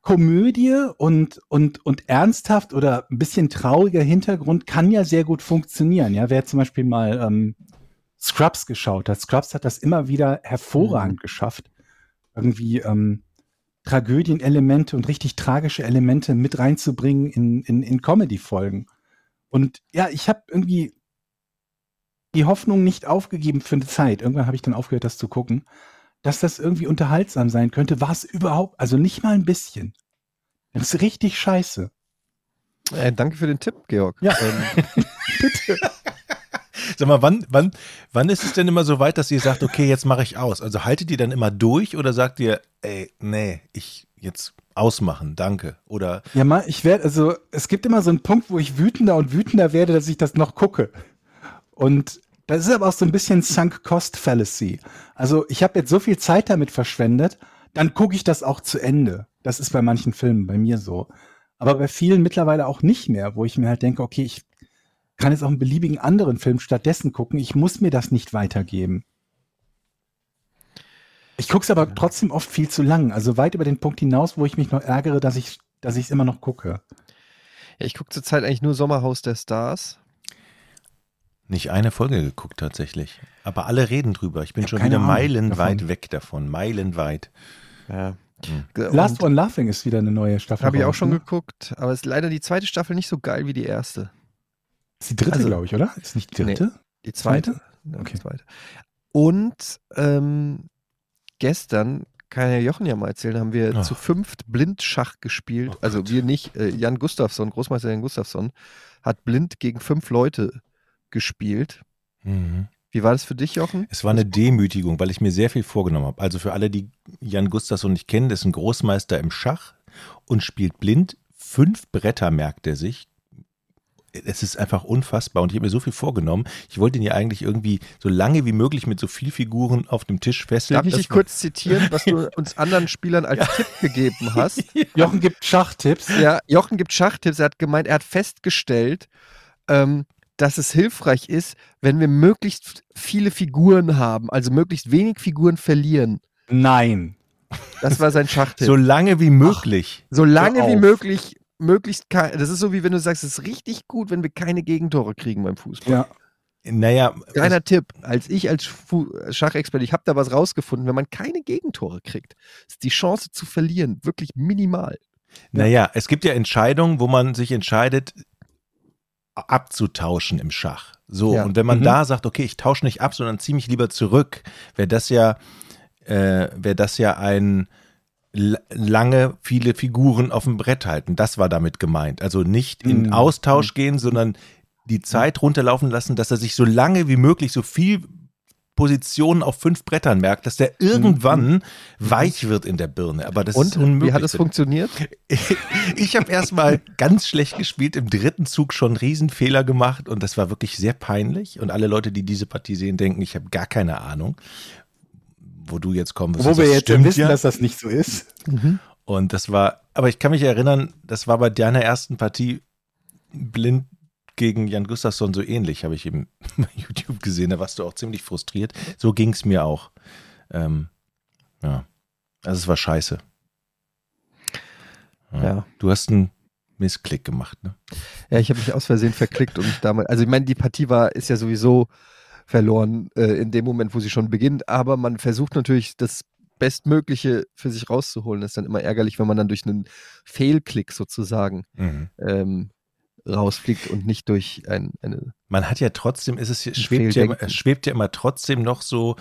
Komödie und, und, und ernsthaft oder ein bisschen trauriger Hintergrund kann ja sehr gut funktionieren. Ja, wer zum Beispiel mal ähm, Scrubs geschaut hat. Scrubs hat das immer wieder hervorragend geschafft, irgendwie ähm, Tragödienelemente und richtig tragische Elemente mit reinzubringen in, in, in Comedy-Folgen. Und ja, ich habe irgendwie die Hoffnung nicht aufgegeben für eine Zeit. Irgendwann habe ich dann aufgehört, das zu gucken, dass das irgendwie unterhaltsam sein könnte. War es überhaupt, also nicht mal ein bisschen. Das ist richtig scheiße. Äh, danke für den Tipp, Georg. Ja. Ähm, *laughs* *laughs* Sag mal, wann, wann, wann ist es denn immer so weit, dass ihr sagt, okay, jetzt mache ich aus? Also haltet ihr dann immer durch oder sagt ihr, ey, nee, ich jetzt ausmachen, danke. Oder Ja, mal, ich werde, also es gibt immer so einen Punkt, wo ich wütender und wütender werde, dass ich das noch gucke. Und das ist aber auch so ein bisschen Sunk Cost Fallacy. Also ich habe jetzt so viel Zeit damit verschwendet, dann gucke ich das auch zu Ende. Das ist bei manchen Filmen bei mir so. Aber bei vielen mittlerweile auch nicht mehr, wo ich mir halt denke, okay, ich kann jetzt auch einen beliebigen anderen Film stattdessen gucken. Ich muss mir das nicht weitergeben. Ich gucke es aber trotzdem oft viel zu lang. Also weit über den Punkt hinaus, wo ich mich noch ärgere, dass ich dass ich es immer noch gucke. Ja, ich gucke zurzeit eigentlich nur Sommerhaus der Stars. nicht eine Folge geguckt tatsächlich. Aber alle reden drüber. Ich bin Ich schon wieder Ahnung meilenweit davon. weg davon. Meilenweit. Ja. Hm. Last One Laughing ist wieder eine neue Staffel. Habe ich auch schon ne? geguckt, aber ist leider die zweite Staffel nicht so geil wie die erste. Ist die dritte, Also- glaube ich, oder? Ist nicht die Nee. dritte? Die zweite? Ja, Okay. die zweite. Und ähm, gestern, kann ja Jochen ja mal erzählen, haben wir Oh. zu fünft Blindschach gespielt. Oh also wir nicht, äh, Jan Gustafsson, Großmeister Jan Gustafsson, hat blind gegen fünf Leute gespielt. Mhm. Wie war das für dich, Jochen? Es war eine Demütigung, weil ich mir sehr viel vorgenommen habe. Also für alle, die Jan Gustafsson nicht kennen, das ist ein Großmeister im Schach und spielt blind. Fünf Bretter merkt er sich. Es ist einfach unfassbar und ich habe mir so viel vorgenommen. Ich wollte ihn ja eigentlich irgendwie so lange wie möglich mit so viel Figuren auf dem Tisch fesseln. Darf ich dich kurz zitieren, was du uns anderen Spielern als *laughs* Tipp gegeben hast? *laughs* Jochen gibt Schachtipps. Ja, Jochen gibt Schachtipps. Er hat gemeint, er hat festgestellt, ähm, dass es hilfreich ist, wenn wir möglichst viele Figuren haben, also möglichst wenig Figuren verlieren. Nein. Das war sein Schachtipp. So lange wie möglich. so lange wie möglich, möglichst kein, das ist so wie wenn du sagst, es ist richtig gut, wenn wir keine Gegentore kriegen beim Fußball. Ja. Naja, Kleiner Tipp, als ich als Schachexperte, ich habe da was rausgefunden, wenn man keine Gegentore kriegt, ist die Chance zu verlieren wirklich minimal. Naja, es gibt ja Entscheidungen, wo man sich entscheidet, abzutauschen im Schach. So, Ja. und wenn man Mhm. da sagt, okay, ich tausche nicht ab, sondern ziehe mich lieber zurück, wäre das ja, äh, wäre das ja ein lange viele Figuren auf dem Brett halten. Das war damit gemeint. Also nicht in Mhm. Austausch gehen, sondern die Zeit runterlaufen lassen, dass er sich so lange wie möglich so viel Positionen auf fünf Brettern merkt, dass der irgendwann weich wird in der Birne. Aber das Und ist unmöglich. wie hat es funktioniert? *laughs* ich habe erstmal ganz schlecht gespielt, im dritten Zug schon einen Riesenfehler gemacht und das war wirklich sehr peinlich. Und alle Leute, die diese Partie sehen, denken, ich habe gar keine Ahnung, wo du jetzt kommen wirst. Wo Das wir jetzt stimmt wissen, ja. dass das nicht so ist. Und das war, aber ich kann mich erinnern, das war bei deiner ersten Partie blind gegen Jan Gustafsson so ähnlich, habe ich eben *laughs* bei YouTube gesehen. Da warst du auch ziemlich frustriert. So ging es mir auch. Ähm, ja, also es war scheiße. Ja. Du hast einen Missklick gemacht, ne? Ja, ich habe mich aus Versehen verklickt und mich damals. Also ich meine, die Partie war, ist ja sowieso verloren äh, in dem Moment, wo sie schon beginnt, aber man versucht natürlich das Bestmögliche für sich rauszuholen. Das ist dann immer ärgerlich, wenn man dann durch einen Fehlklick sozusagen Mhm. ähm, rausfliegt und nicht durch ein, eine. Man hat ja trotzdem, ist es schwebt ja, immer, schwebt ja immer trotzdem noch so,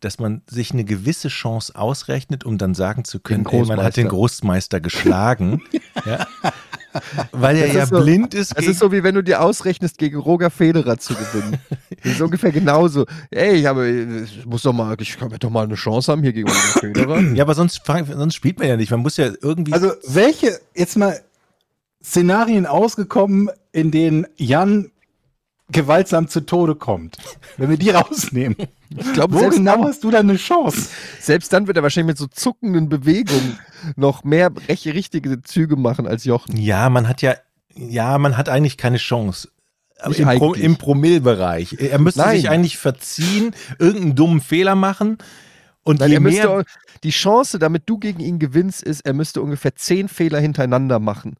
dass man sich eine gewisse Chance ausrechnet, um dann sagen zu können, ey, man hat den Großmeister geschlagen. *laughs* ja. Weil er Das ja ist so- blind ist. Das gegen- ist so, wie wenn du dir ausrechnest, gegen Roger Federer zu gewinnen. *laughs* Das ist ungefähr genauso. Ey, ich habe, ich muss doch mal, ich kann doch mal eine Chance haben hier gegen Roger Federer. ja, aber sonst, sonst spielt man ja nicht. Man muss ja irgendwie. Also welche, jetzt mal Szenarien ausgekommen, in denen Jan gewaltsam zu Tode kommt. Wenn wir die rausnehmen. Ich glaube, Wo selbst, genau dann- hast du da eine Chance? selbst dann wird er wahrscheinlich mit so zuckenden Bewegungen noch mehr recht, richtige Züge machen als Jochen. ja, man hat ja, ja, man hat eigentlich keine Chance. Aber im, Pro. Im Promillbereich. Er müsste Nein. sich eigentlich verziehen, irgendeinen dummen Fehler machen. Und Weil je er müsste, mehr, die Chance, damit du gegen ihn gewinnst, ist, er müsste ungefähr zehn Fehler hintereinander machen.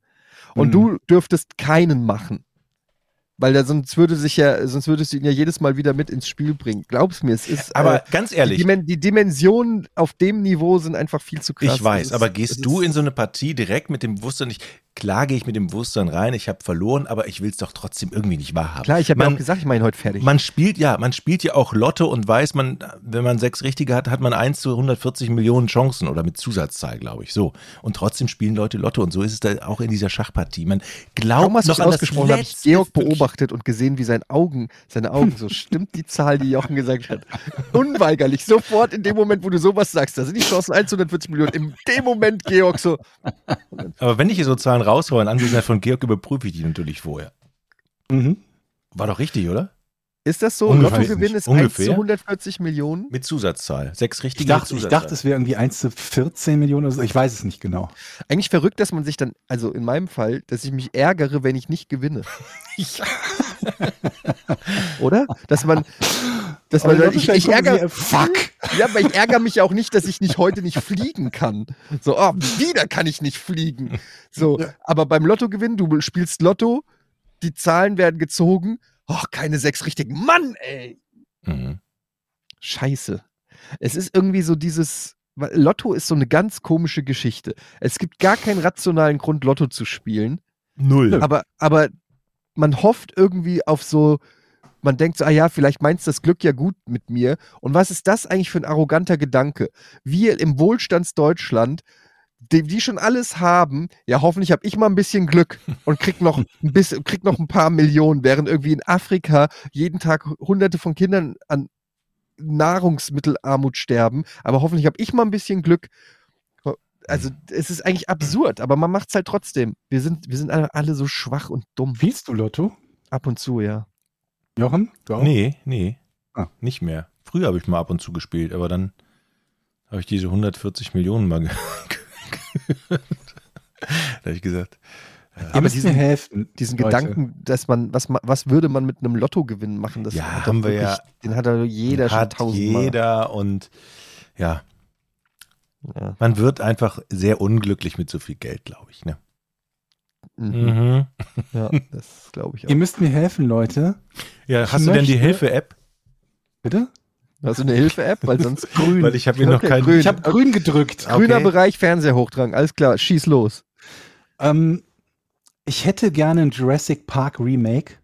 Und Mhm. du dürftest keinen machen. Weil da sonst würde sich ja, sonst würdest du ihn ja jedes Mal wieder mit ins Spiel bringen. Glaub's mir, es ist. aber äh, ganz die, ehrlich, Dimen die Dimensionen auf dem Niveau sind einfach viel zu krass. Ich weiß, aber gehst du in so eine Partie direkt mit dem Bewusstsein nicht, klar gehe ich mit dem Bewusstsein rein, ich habe verloren, aber ich will es doch trotzdem irgendwie nicht wahrhaben. Klar, ich habe ja auch gesagt, ich meine heute fertig. Man spielt ja, man spielt ja auch Lotto und weiß, man, wenn man sechs Richtige hat, hat man 1 zu 140 Millionen Chancen oder mit Zusatzzahl, glaube ich. So. Und trotzdem spielen Leute Lotto und so ist es da auch in dieser Schachpartie. Man glaubt Kaum noch an das ausgesprochen, habe ich letzte Georg beobachtet und gesehen, wie sein Augen, seine Augen so stimmt die Zahl, die Jochen gesagt hat. Unweigerlich, sofort in dem Moment, wo du sowas sagst, da sind die Chancen 1 zu 140 Millionen. In dem Moment, Georg, so, Aber wenn ich hier so Zahlen raushaue, in Anwesenheit von Georg, überprüfe ich die natürlich vorher. Mhm. War doch richtig, oder? Ist das so? Ungefähr. Lottogewinn ist Ungefähr. 1 zu 140 Millionen. Mit Zusatzzahl. Sechs Ich Richtige dachte, mit ich Zusatzzahl. dachte, es wäre irgendwie 1 zu 14 Millionen oder so. Ich weiß es nicht genau. Eigentlich verrückt, dass man sich dann, also in meinem Fall, dass ich mich ärgere, wenn ich nicht gewinne. *laughs* Oder? Dass man, dass man, ich, ich ärgere, Fuck! *laughs* Ja, aber ich ärgere mich ja auch nicht, dass ich nicht heute nicht fliegen kann. So, oh, wieder kann ich nicht fliegen. So, aber beim Lottogewinn, du spielst Lotto, die Zahlen werden gezogen. Oh, keine sechs richtigen. Mann, ey. Mhm. Scheiße. Es ist irgendwie so dieses. Lotto ist so eine ganz komische Geschichte. Es gibt gar keinen rationalen Grund, Lotto zu spielen. Null. Aber, aber man hofft irgendwie auf so, man denkt so, ah ja, vielleicht meinst das Glück ja gut mit mir. Und was ist das eigentlich für ein arroganter Gedanke? Wir im Wohlstandsdeutschland, die, die schon alles haben, ja, hoffentlich habe ich mal ein bisschen Glück und krieg noch ein bisschen, krieg noch ein paar Millionen, während irgendwie in Afrika jeden Tag hunderte von Kindern an Nahrungsmittelarmut sterben. Aber hoffentlich habe ich mal ein bisschen Glück. Also, es ist eigentlich absurd, aber man macht es halt trotzdem. Wir sind, wir sind alle, alle so schwach und dumm. Spielst du Lotto? Ab und zu, ja. Jochen? Du auch? Nee, nee. Ah. Nicht mehr. Früher habe ich mal ab und zu gespielt, aber dann habe ich diese 140 Millionen mal ge *laughs* *laughs* da habe ich gesagt, Ihr Aber müsst diesen- mir helfen. Diesen Leute. Gedanken, dass man, was, was würde man mit einem Lottogewinn machen? Das Ja, haben wir ja- Den hat ja jeder schon hat tausendmal. jeder und ja, Ja. man wird einfach sehr unglücklich mit so viel Geld, glaube ich. Ne? Mhm. Mhm. ja, *laughs* das glaube ich auch. Ihr müsst mir helfen, Leute. Ja, Ich hast du denn die möchte- Hilfe-App? Bitte? Hast du eine Hilfe-App? Weil sonst *laughs* grün. Weil ich habe mir noch Okay, keinen. grün. Ich habe grün gedrückt. Grüner okay. Bereich, Fernseher hochtragen. Alles klar, schieß los. Ähm, ich hätte gerne ein Jurassic Park Remake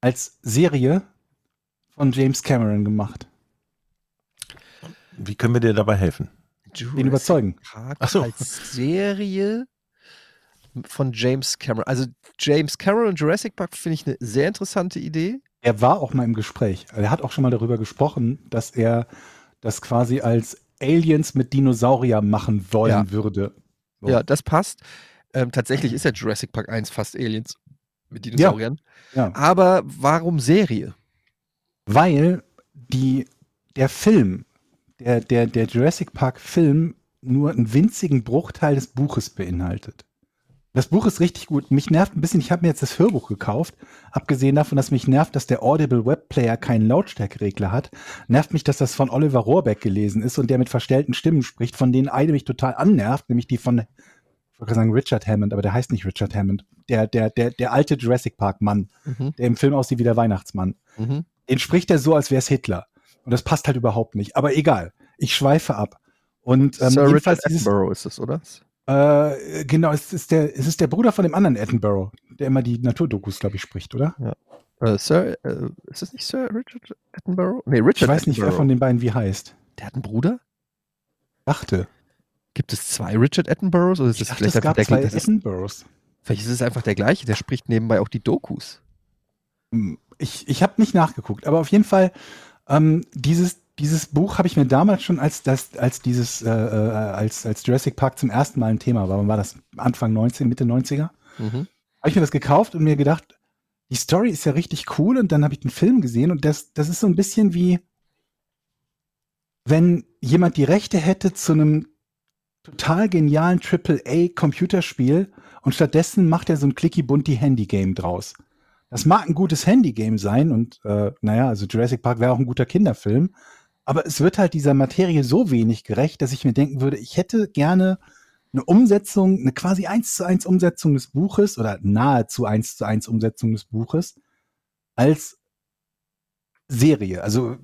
als Serie von James Cameron gemacht. Wie können wir dir dabei helfen? Den überzeugen. Park Ach so. als Serie von James Cameron. Also James Cameron und Jurassic Park finde ich eine sehr interessante Idee. Er war auch mal im Gespräch. Er hat auch schon mal darüber gesprochen, dass er das quasi als Aliens mit Dinosaurier machen wollen Ja. würde. So. Ja, das passt. Ähm, tatsächlich ist ja Jurassic Park 1 fast Aliens mit Dinosauriern. Ja. Aber warum Serie? Weil die, der Film, der, der, der Jurassic Park Film nur einen winzigen Bruchteil des Buches beinhaltet. Das Buch ist richtig gut. Mich nervt ein bisschen, ich habe mir jetzt das Hörbuch gekauft. Abgesehen davon, dass mich nervt, dass der Audible Webplayer keinen Lautstärkeregler hat, nervt mich, dass das von Oliver Rohrbeck gelesen ist und der mit verstellten Stimmen spricht, von denen eine mich total annervt, nämlich die von, ich wollte gerade sagen Richard Hammond, aber der heißt nicht Richard Hammond. Der, der, der, der alte Jurassic Park Mann, Mhm. der im Film aussieht wie der Weihnachtsmann Mhm. den spricht er so, als wäre es Hitler. Und das passt halt überhaupt nicht. Aber egal, ich schweife ab. Und ähm, Sir Richard Attenborough ist das, oder? Äh, genau, es ist, der, es ist der Bruder von dem anderen Attenborough, der immer die Naturdokus, glaube ich, spricht, oder? Äh, Sir, äh, ist das nicht Sir Richard Attenborough? Nee, Ich Richard weiß nicht, wer von den beiden wie heißt. Der hat einen Bruder? Dachte. Gibt es zwei Richard Attenboroughs? Oder ist Ich das dachte, vielleicht es gab der zwei das ist, Attenboroughs. Vielleicht ist es einfach der gleiche, der spricht nebenbei auch die Dokus. Hm, Ich, ich habe nicht nachgeguckt, aber auf jeden Fall, ähm, dieses, dieses Buch habe ich mir damals schon, als das, als dieses, äh, äh, als, als Jurassic Park zum ersten Mal ein Thema war, wann war das Anfang 19, Mitte 90er? Mhm. habe ich mir das gekauft und mir gedacht, die Story ist ja richtig cool und dann habe ich den Film gesehen und das, das ist so ein bisschen wie, wenn jemand die Rechte hätte zu einem total genialen AAA-Computerspiel und stattdessen macht er so ein clicky-bunty-Handy-Game draus. Das mag ein gutes Handy-Game sein und äh, naja, also Jurassic Park wäre auch ein guter Kinderfilm, aber es wird halt dieser Materie so wenig gerecht, dass ich mir denken würde, ich hätte gerne eine Umsetzung, eine quasi eins zu eins Umsetzung des Buches oder nahezu eins zu eins Umsetzung des Buches als Serie. Also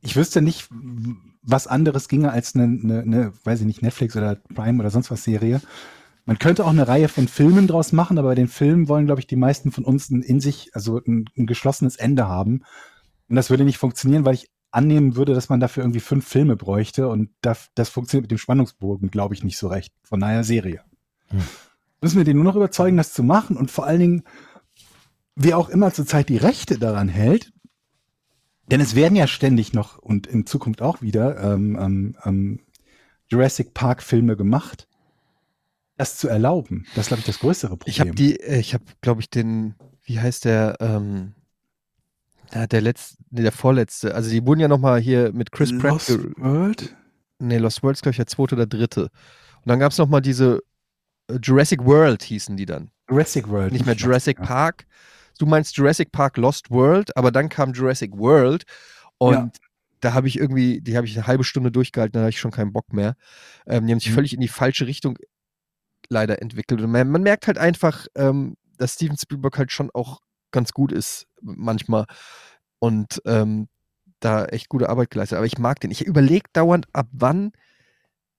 ich wüsste nicht, was anderes ginge als eine, eine, eine weiß ich nicht, Netflix oder Prime oder sonst was Serie, Man könnte auch eine Reihe von Filmen draus machen, aber bei den Filmen wollen, glaube ich, die meisten von uns ein in sich, also ein, ein geschlossenes Ende haben. Und das würde nicht funktionieren, weil ich annehmen würde, dass man dafür irgendwie fünf Filme bräuchte und das, das funktioniert mit dem Spannungsbogen, glaube ich, nicht so recht. Von daher Serie. Hm. Müssen wir den nur noch überzeugen, das zu machen und vor allen Dingen, wer auch immer zurzeit die Rechte daran hält, denn es werden ja ständig noch und in Zukunft auch wieder ähm, ähm, ähm, Jurassic Park Filme gemacht. Das zu erlauben, das ist, glaube ich, das größere Problem. Ich habe die, äh, ich habe, glaube ich, den, wie heißt der, ähm, ja, der letzte, nee, der vorletzte. Also die wurden ja noch mal hier mit Chris Pratt. Lost World? Nee, Lost World ist, glaube ich, der zweite oder dritte. Und dann gab es noch mal diese äh, Jurassic World hießen die dann. Jurassic World. Nicht mehr Jurassic ja. Park. Du meinst Jurassic Park Lost World, aber dann kam Jurassic World und Ja. da habe ich irgendwie, die habe ich eine halbe Stunde durchgehalten, da habe ich schon keinen Bock mehr. Ähm, die haben sich Mhm. völlig in die falsche Richtung leider entwickelt. Und man, man merkt halt einfach, ähm, dass Steven Spielberg halt schon auch ganz gut ist manchmal und ähm, da echt gute Arbeit geleistet. Aber ich mag den. Ich überlege dauernd, ab wann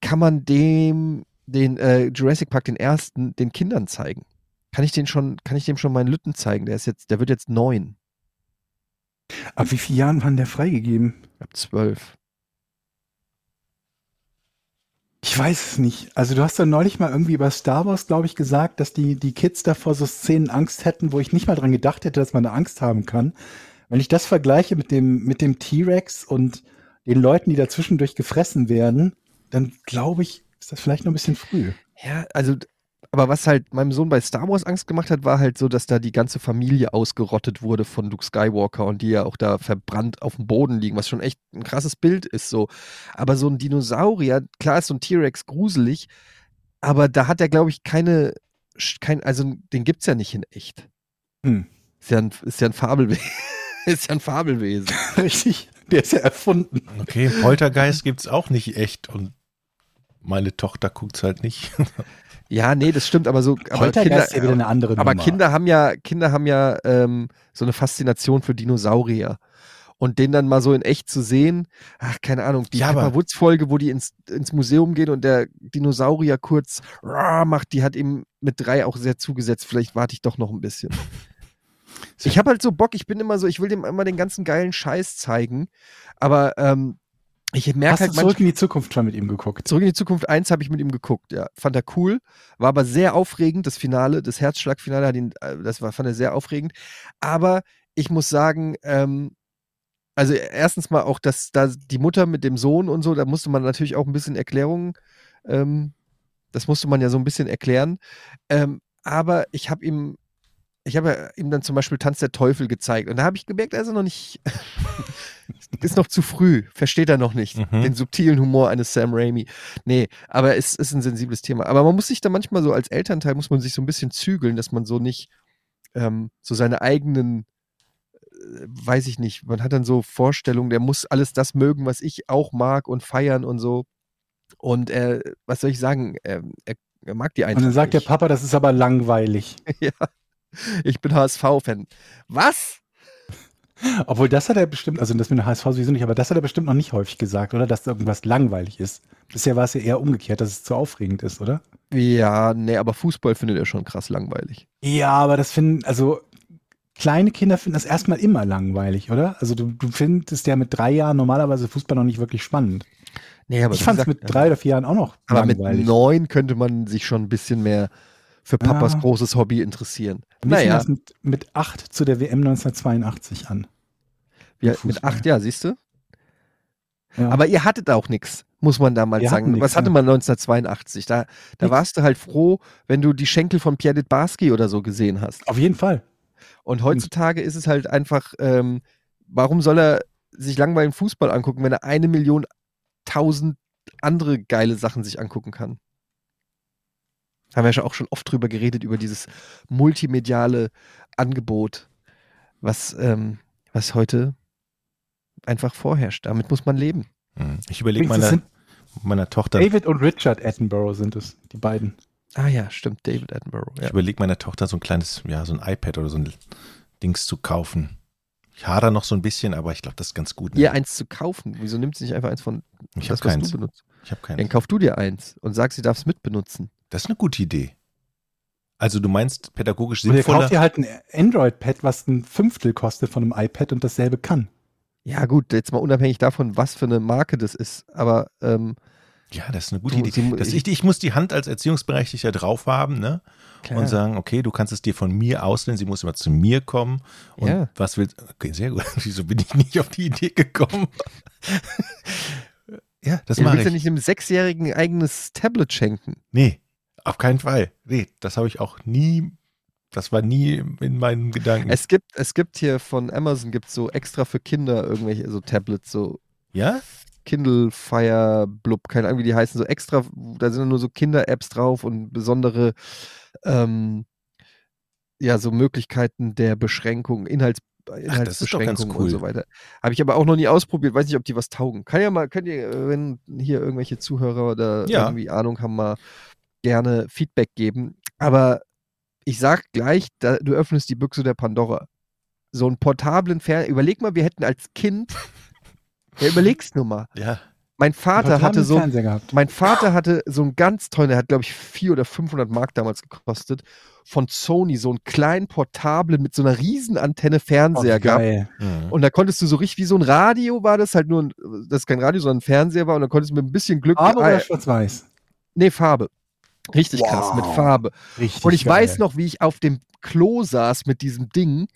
kann man dem den äh, Jurassic Park, den ersten, den Kindern zeigen? Kann ich den schon, kann ich dem schon meinen Lütten zeigen? Der ist jetzt, der wird jetzt neun. Ab wie vielen Jahren waren der freigegeben? Ab zwölf. Ich weiß es nicht. Also du hast ja neulich mal irgendwie über Star Wars, glaube ich, gesagt, dass die, die Kids davor so Szenen Angst hätten, wo ich nicht mal dran gedacht hätte, dass man da Angst haben kann. Wenn ich das vergleiche mit dem, mit dem T-Rex und den Leuten, die dazwischendurch gefressen werden, dann glaube ich, ist das vielleicht noch ein bisschen früh. Ja, also, aber was halt meinem Sohn bei Star Wars Angst gemacht hat, war halt so, dass da die ganze Familie ausgerottet wurde von Luke Skywalker und die ja auch da verbrannt auf dem Boden liegen, was schon echt ein krasses Bild ist so. Aber so ein Dinosaurier, klar ist so ein T-Rex gruselig, aber da hat er, glaube ich, keine, kein, also den gibt's ja nicht in echt. Hm. Ist ja ein, ist ja ein Fabelwesen. *laughs* ist ja ein Fabelwesen. *laughs* Richtig. Der ist ja erfunden. Okay, Poltergeist gibt's auch nicht echt und meine Tochter guckt's halt nicht. *laughs* Ja, nee, das stimmt, aber so. Aber Poltergeist ist ja wieder eine andere Aber. Kinder haben ja, Kinder haben ja ähm, so eine Faszination für Dinosaurier. Und den dann mal so in echt zu sehen, ach, keine Ahnung, die Ja, Pepper Woods Folge, wo die ins, ins Museum gehen und der Dinosaurier kurz "Rah" macht, die hat ihm mit drei auch sehr zugesetzt. Vielleicht warte ich doch noch ein bisschen. *laughs* Ich habe halt so Bock, ich bin immer so, ich will dem immer den ganzen geilen Scheiß zeigen, aber ähm, ich merke Hast halt du zurück in die Zukunft schon mit ihm geguckt? Zurück in die Zukunft 1 habe ich mit ihm geguckt, ja. Fand er cool, war aber sehr aufregend, das Finale, das Herzschlagfinale, hat ihn, äh, das war, fand er sehr aufregend. Aber ich muss sagen, ähm, also erstens mal auch, dass da die Mutter mit dem Sohn und so, da musste man natürlich auch ein bisschen Erklärungen, ähm, das musste man ja so ein bisschen erklären. Ähm, aber ich habe ihm, ich habe ihm dann zum Beispiel Tanz der Teufel gezeigt und da habe ich gemerkt, er ist noch nicht, *laughs* ist noch zu früh, versteht er noch nicht, Mhm. den subtilen Humor eines Sam Raimi. Nee, aber es ist ein sensibles Thema. Aber man muss sich da manchmal so als Elternteil, muss man sich so ein bisschen zügeln, dass man so nicht ähm, so seine eigenen, äh, weiß ich nicht, man hat dann so Vorstellungen, der muss alles das mögen, was ich auch mag und feiern und so. Und äh, was soll ich sagen, er, er, er mag die einfach Und dann sagt der nicht. Papa, das ist aber langweilig. *laughs* ja, *laughs* ich bin HSV-Fan. Was? Obwohl, das hat er bestimmt, also das mit der HSV sowieso nicht, aber das hat er bestimmt noch nicht häufig gesagt, oder? Dass irgendwas langweilig ist. Bisher war es ja eher umgekehrt, dass es zu aufregend ist, oder? Ja, nee, aber Fußball findet er schon krass langweilig. Ja, aber das finden, also kleine Kinder finden das erstmal immer langweilig, oder? Also du, du findest ja mit drei Jahren normalerweise Fußball noch nicht wirklich spannend. Nee, aber ich fand es mit drei oder vier Jahren auch noch Aber mit langweilig. neun könnte man sich schon ein bisschen mehr für Papas Ja. großes Hobby interessieren. Naja, das mit, mit acht zu der WM 1982 an. wir, mit acht, ja, siehst du? Ja. Aber ihr hattet auch nichts, muss man damals Wir sagen. nix, Was hatte ja. man 1982? Da, da Nix. warst du halt froh, wenn du die Schenkel von Pierre Barski oder so gesehen hast. Auf jeden Fall. Und heutzutage ist es halt einfach, ähm, warum soll er sich langweilen Fußball angucken, wenn er eine Million tausend andere geile Sachen sich angucken kann? Haben wir ja schon auch schon oft drüber geredet, über dieses multimediale Angebot, was, ähm, was heute einfach vorherrscht. Damit muss man leben. Hm. Ich überlege meiner, meiner Tochter, David und Richard Attenborough sind es, die beiden. Ah ja, stimmt, David Attenborough. Ja. ich überlege meiner Tochter so ein kleines, ja, so ein iPad oder so ein Dings zu kaufen. Ich hader noch so ein bisschen, aber ich glaube, das ist ganz gut. ne? Ihr eins zu kaufen. Wieso nimmt sie nicht einfach eins von ich das, habe was keins. du benutzt? Ich habe Dann keins. kauf du dir eins und sag, sie darf es mitbenutzen. Das ist eine gute Idee. Also du meinst pädagogisch Oder ihr sinnvoller? kauft ihr halt ein Android-Pad, was ein Fünftel kostet von einem iPad und dasselbe kann. Ja, gut, jetzt mal unabhängig davon, was für eine Marke das ist. Aber ähm, Ja, das ist eine gute Du, Idee. Das, ich, ich muss die Hand als Erziehungsberechtigter drauf haben, ne? klar. Und sagen, okay, du kannst es dir von mir ausleihen, sie muss immer zu mir kommen. Und Ja. was willst Okay, sehr gut. *laughs* Wieso bin ich nicht auf die Idee gekommen? *laughs* ja, das du mache willst ja ich. nicht einem Sechsjährigen ein eigenes Tablet schenken. Nee, auf keinen Fall. Nee, das habe ich auch nie, das war nie in meinen Gedanken. Es gibt, es gibt hier von Amazon gibt so extra für Kinder irgendwelche so Tablets, so ja? Kindle Fire Blub, keine Ahnung, wie die heißen, so extra, da sind nur so Kinder-Apps drauf und besondere, ähm, ja, so Möglichkeiten der Beschränkung, Inhalts, das ist doch ganz Inhaltsbeschränkung cool. und so weiter. Habe ich aber auch noch nie ausprobiert, weiß nicht, ob die was taugen. Kann ja mal, könnt ihr, wenn hier irgendwelche Zuhörer oder Ja. irgendwie Ahnung haben, mal gerne Feedback geben. Aber ich sag gleich, da, du öffnest die Büchse der Pandora. So einen portablen Fernseher, überleg mal, wir hätten als Kind, *laughs* ja, überleg's nur mal. Ja. Mein Vater hatte so, Fernseher gehabt. mein Vater hatte so einen ganz tollen, der hat glaube ich 400 oder 500 Mark damals gekostet, von Sony, so einen kleinen portablen mit so einer riesen Antenne Fernseher Oh, gehabt. Mhm. Und da konntest du so richtig wie so ein Radio war das halt nur, ein, das kein Radio, sondern ein Fernseher war und da konntest du mit ein bisschen Glück, Aber ah, oder schwarz-weiß? nee, Farbe. Richtig krass, mit Wow. Farbe. Richtig Und ich geil. weiß noch, wie ich auf dem Klo saß mit diesem Ding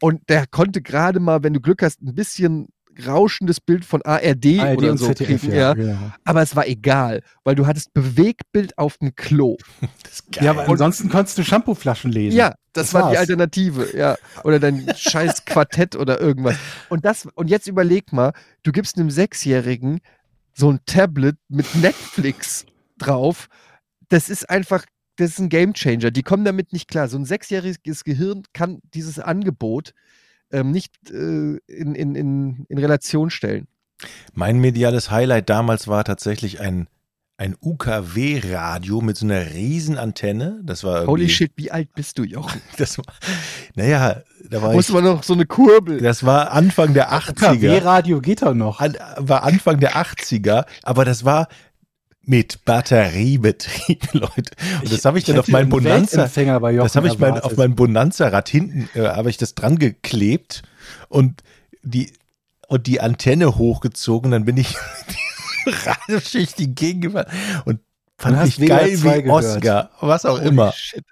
und der konnte gerade mal, wenn du Glück hast, ein bisschen rauschendes Bild von ARD, ARD oder so ZDF, kriegen, ja. ja. genau. Aber es war egal, weil du hattest Bewegtbild auf dem Klo. *laughs* Das ist geil. Ja, aber ansonsten konntest du Shampooflaschen lesen. Ja, das, Das war die war's. Alternative, ja. Oder dein scheiß Quartett oder irgendwas. Und das, und jetzt überleg mal, du gibst einem Sechsjährigen so ein Tablet mit Netflix drauf. Das ist einfach, das ist ein Gamechanger. Die kommen damit nicht klar. So ein sechsjähriges Gehirn kann dieses Angebot ähm, nicht äh, in, in, in, in Relation stellen. Mein mediales Highlight damals war tatsächlich ein, ein UKW-Radio mit so einer riesen Antenne. Das war Holy shit, wie alt bist du, Jochen? *laughs* Das war, naja, da war Muss ich, man noch so eine Kurbel. das war Anfang der 80er. KW-Radio geht doch noch. An, war Anfang der 80er, aber das war mit Batteriebetrieb, *laughs* Leute. Und das habe ich dann auf hätte meinem einen Bonanza, das habe ich mein, auf mein Bonanza-Rad hinten, äh, habe ich das dran geklebt und die, und die Antenne hochgezogen, dann bin ich *laughs* die Radioschicht die gegenüber und fand ich geil 2 wie. Oscar, was auch Holy immer. Shit.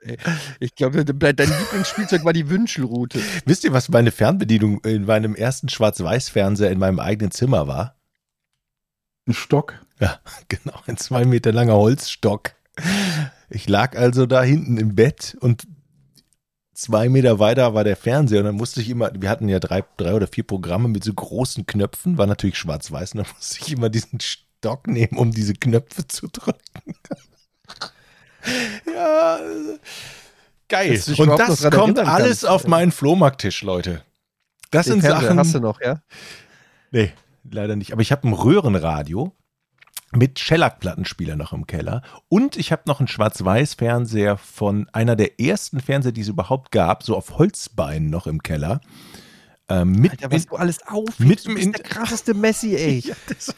Ich glaube, dein Lieblingsspielzeug war die Wünschelrute. Wisst ihr, was meine Fernbedienung in meinem ersten Schwarz-Weiß-Fernseher in meinem eigenen Zimmer war? Ein Stock. Ja, *laughs* genau, ein zwei Meter langer Holzstock. Ich lag also da hinten im Bett und zwei Meter weiter war der Fernseher und dann musste ich immer, wir hatten ja drei, drei oder vier Programme mit so großen Knöpfen, war natürlich schwarz-weiß und dann *laughs* musste ich immer diesen Stock nehmen, um diese Knöpfe zu drücken. ja, geil. Dich Und das kommt alles kannst? auf meinen Flohmarkttisch, Leute. Das Den sind Fernseher Sachen. hast du noch, ja? Nee, leider nicht. Aber ich habe ein Röhrenradio mit Shellac-Plattenspieler noch im Keller. Und ich habe noch einen Schwarz-Weiß-Fernseher von einer der ersten Fernseher, die es überhaupt gab, so auf Holzbeinen noch im Keller. Ähm, mit, Alter, was du alles auf. mit du bist In- der krasseste Messi, *laughs* ey. Ja, das,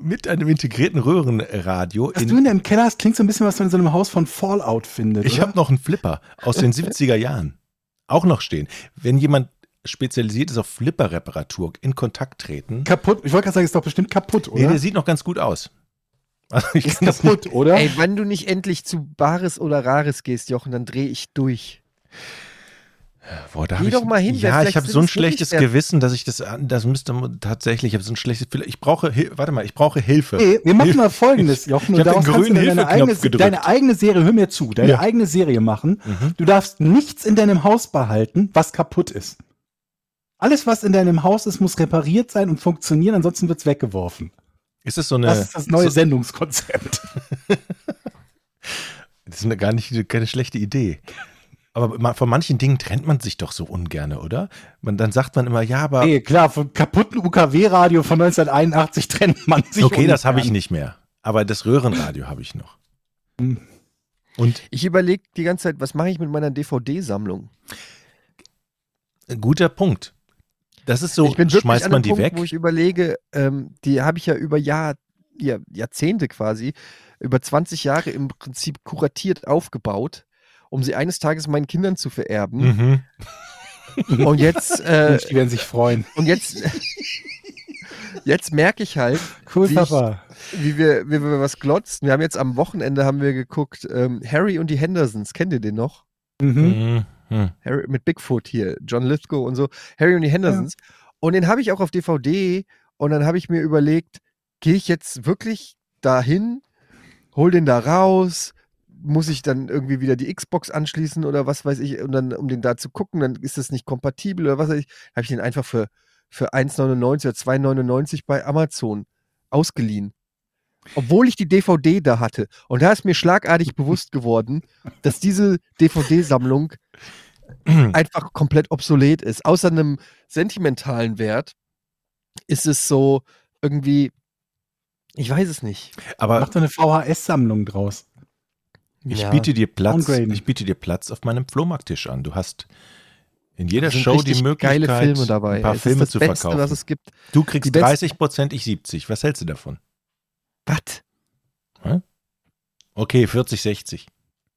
mit einem integrierten Röhrenradio. Was in- du in deinem Keller hast, klingt so ein bisschen, was man in so einem Haus von Fallout findet. Ich habe noch einen Flipper aus den 70er Jahren. Auch noch stehen. Wenn jemand spezialisiert ist auf Flipper-Reparatur, in Kontakt treten. kaputt. Ich wollte gerade sagen, ist doch bestimmt kaputt, Nee, oder? der sieht noch ganz gut aus. *laughs* Also ich ist kaputt, oder? Ey, wenn du nicht endlich zu Bares oder Rares gehst, Jochen, dann drehe ich durch. Boah, da Geh doch ich, mal hin, Ja, ich habe so ein schlechtes. Gewissen, dass ich das, das müsste man tatsächlich, ich habe so ein schlechtes, ich brauche, warte mal, ich brauche Hilfe. Nee, wir machen Hilfe. mal folgendes, Jochen. Ich und hab den grünen deine eigene, gedrückt. deine eigene Serie, hör mir zu, deine Ja. eigene Serie machen. Mhm. Du darfst nichts in deinem Haus behalten, was kaputt ist. Alles, was in deinem Haus ist, muss repariert sein und funktionieren, ansonsten wird's weggeworfen. Ist das so eine, Das ist das neue so, Sendungskonzept. *laughs* das ist eine, gar nicht keine schlechte Idee. Aber von manchen Dingen trennt man sich doch so ungerne, oder? Man, dann sagt man immer, ja, aber Nee, klar, vom kaputten UKW-Radio von 1981 trennt man sich. okay, das habe ich ungern. nicht mehr. Aber das Röhrenradio habe ich noch. Hm. Und Ich überlege die ganze Zeit, was mache ich mit meiner DVD-Sammlung? guter Punkt. Das ist so, ich bin wirklich schmeißt an man einem die Punkt, weg? wo ich überlege, ähm, die habe ich ja über Jahr, Jahr, Jahrzehnte quasi, über 20 Jahre im Prinzip kuratiert aufgebaut. um sie eines Tages meinen Kindern zu vererben. Mhm. Und jetzt, *laughs* äh, Die werden sich freuen. und jetzt, *laughs* jetzt merke ich halt, Cool, wie ich- Papa. wie wir, wie wir was glotzen. Wir haben jetzt am Wochenende haben wir geguckt, ähm, Harry und die Hendersons. Kennt ihr den noch? Mhm. Mhm. Harry mit Bigfoot hier, John Lithgow und so. Harry und die Hendersons. Und den habe ich auch auf DVD. Und dann habe ich mir überlegt, gehe ich jetzt wirklich dahin, hol den da raus, muss ich dann irgendwie wieder die Xbox anschließen oder was weiß ich, und dann, um den da zu gucken, dann ist das nicht kompatibel oder was weiß ich, habe ich den einfach für, für 1,99 oder 2,99 bei Amazon ausgeliehen. Obwohl ich die DVD da hatte. Und da ist mir schlagartig *laughs* bewusst geworden, dass diese DVD-Sammlung *clears throat* einfach komplett obsolet ist. Außer einem sentimentalen Wert ist es so irgendwie, ich weiß es nicht. Aber Mach doch eine VHS-Sammlung draus. ich Ja. biete dir Platz. Downgraden. Ich biete dir Platz auf meinem Flohmarkttisch an. Du hast in jeder Show die Möglichkeit, geile Filme dabei. ein paar es Filme ist das zu Beste, verkaufen. was es gibt. du kriegst besten- 30 Prozent, ich 70. Was hältst du davon? Was? Okay, 40, 60.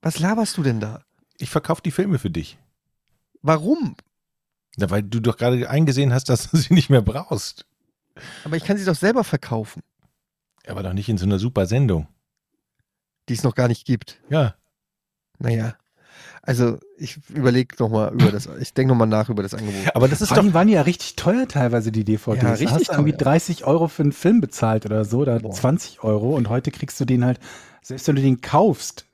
Was laberst du denn da? Ich verkaufe die Filme für dich. Warum? Ja, weil du doch gerade eingesehen hast, dass du sie nicht mehr brauchst. Aber ich kann sie doch selber verkaufen, Aber doch nicht in so einer super Sendung. die es noch gar nicht gibt. Ja. Naja. Also, ich überlege nochmal über das, ich denke nochmal nach über das Angebot. Aber das ist Vor doch. allem waren die ja richtig teuer teilweise, die DVDs. Ja, da richtig hast du irgendwie teuer. 30 Euro für einen Film bezahlt oder so, oder Boah. 20 Euro. Und heute kriegst du den halt, selbst wenn du den kaufst,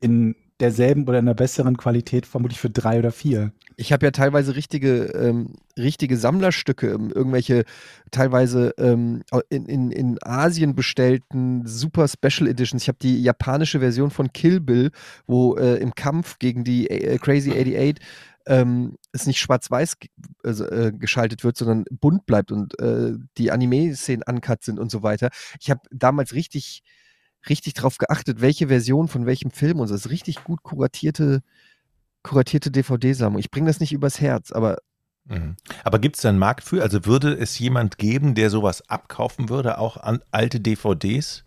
in derselben oder in einer besseren Qualität, vermutlich für drei oder vier. Ich habe ja teilweise richtige, ähm, richtige Sammlerstücke, ähm, irgendwelche teilweise ähm, in, in, in Asien bestellten Super Special Editions. Ich habe die japanische Version von Kill Bill, wo äh, im Kampf gegen die äh, Crazy *laughs* 88 ähm, es nicht schwarz-weiß also, äh, geschaltet wird, sondern bunt bleibt und äh, die Anime-Szenen uncut sind und so weiter. Ich habe damals richtig, richtig drauf geachtet, welche Version von welchem Film und so. Das ist richtig gut kuratierte kuratierte DVD-Sammlung. Ich bringe das nicht übers Herz, aber Mhm. Aber gibt es da einen Markt für? Also würde es jemand geben, der sowas abkaufen würde, auch an alte DVDs?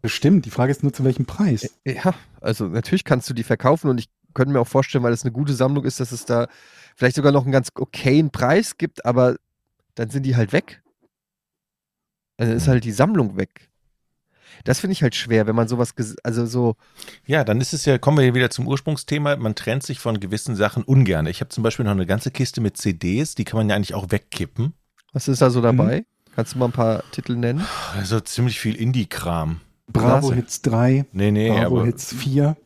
Bestimmt. Die Frage ist nur, zu welchem Preis. ja, also natürlich kannst du die verkaufen und ich könnte mir auch vorstellen, weil es eine gute Sammlung ist, dass es da vielleicht sogar noch einen ganz okayen Preis gibt, aber dann sind die halt weg. Also ist halt die Sammlung weg. Das finde ich halt schwer, wenn man sowas, also so, Ja, dann ist es ja, kommen wir hier wieder zum Ursprungsthema, man trennt sich von gewissen Sachen ungern. Ich habe zum Beispiel noch eine ganze Kiste mit CDs, die kann man ja eigentlich auch wegkippen. was ist da so dabei? Kannst du mal ein paar Titel nennen? Also ziemlich viel Indie-Kram. Bravo Klasse. Hits 3, Nee, nee, Bravo aber Hits 4.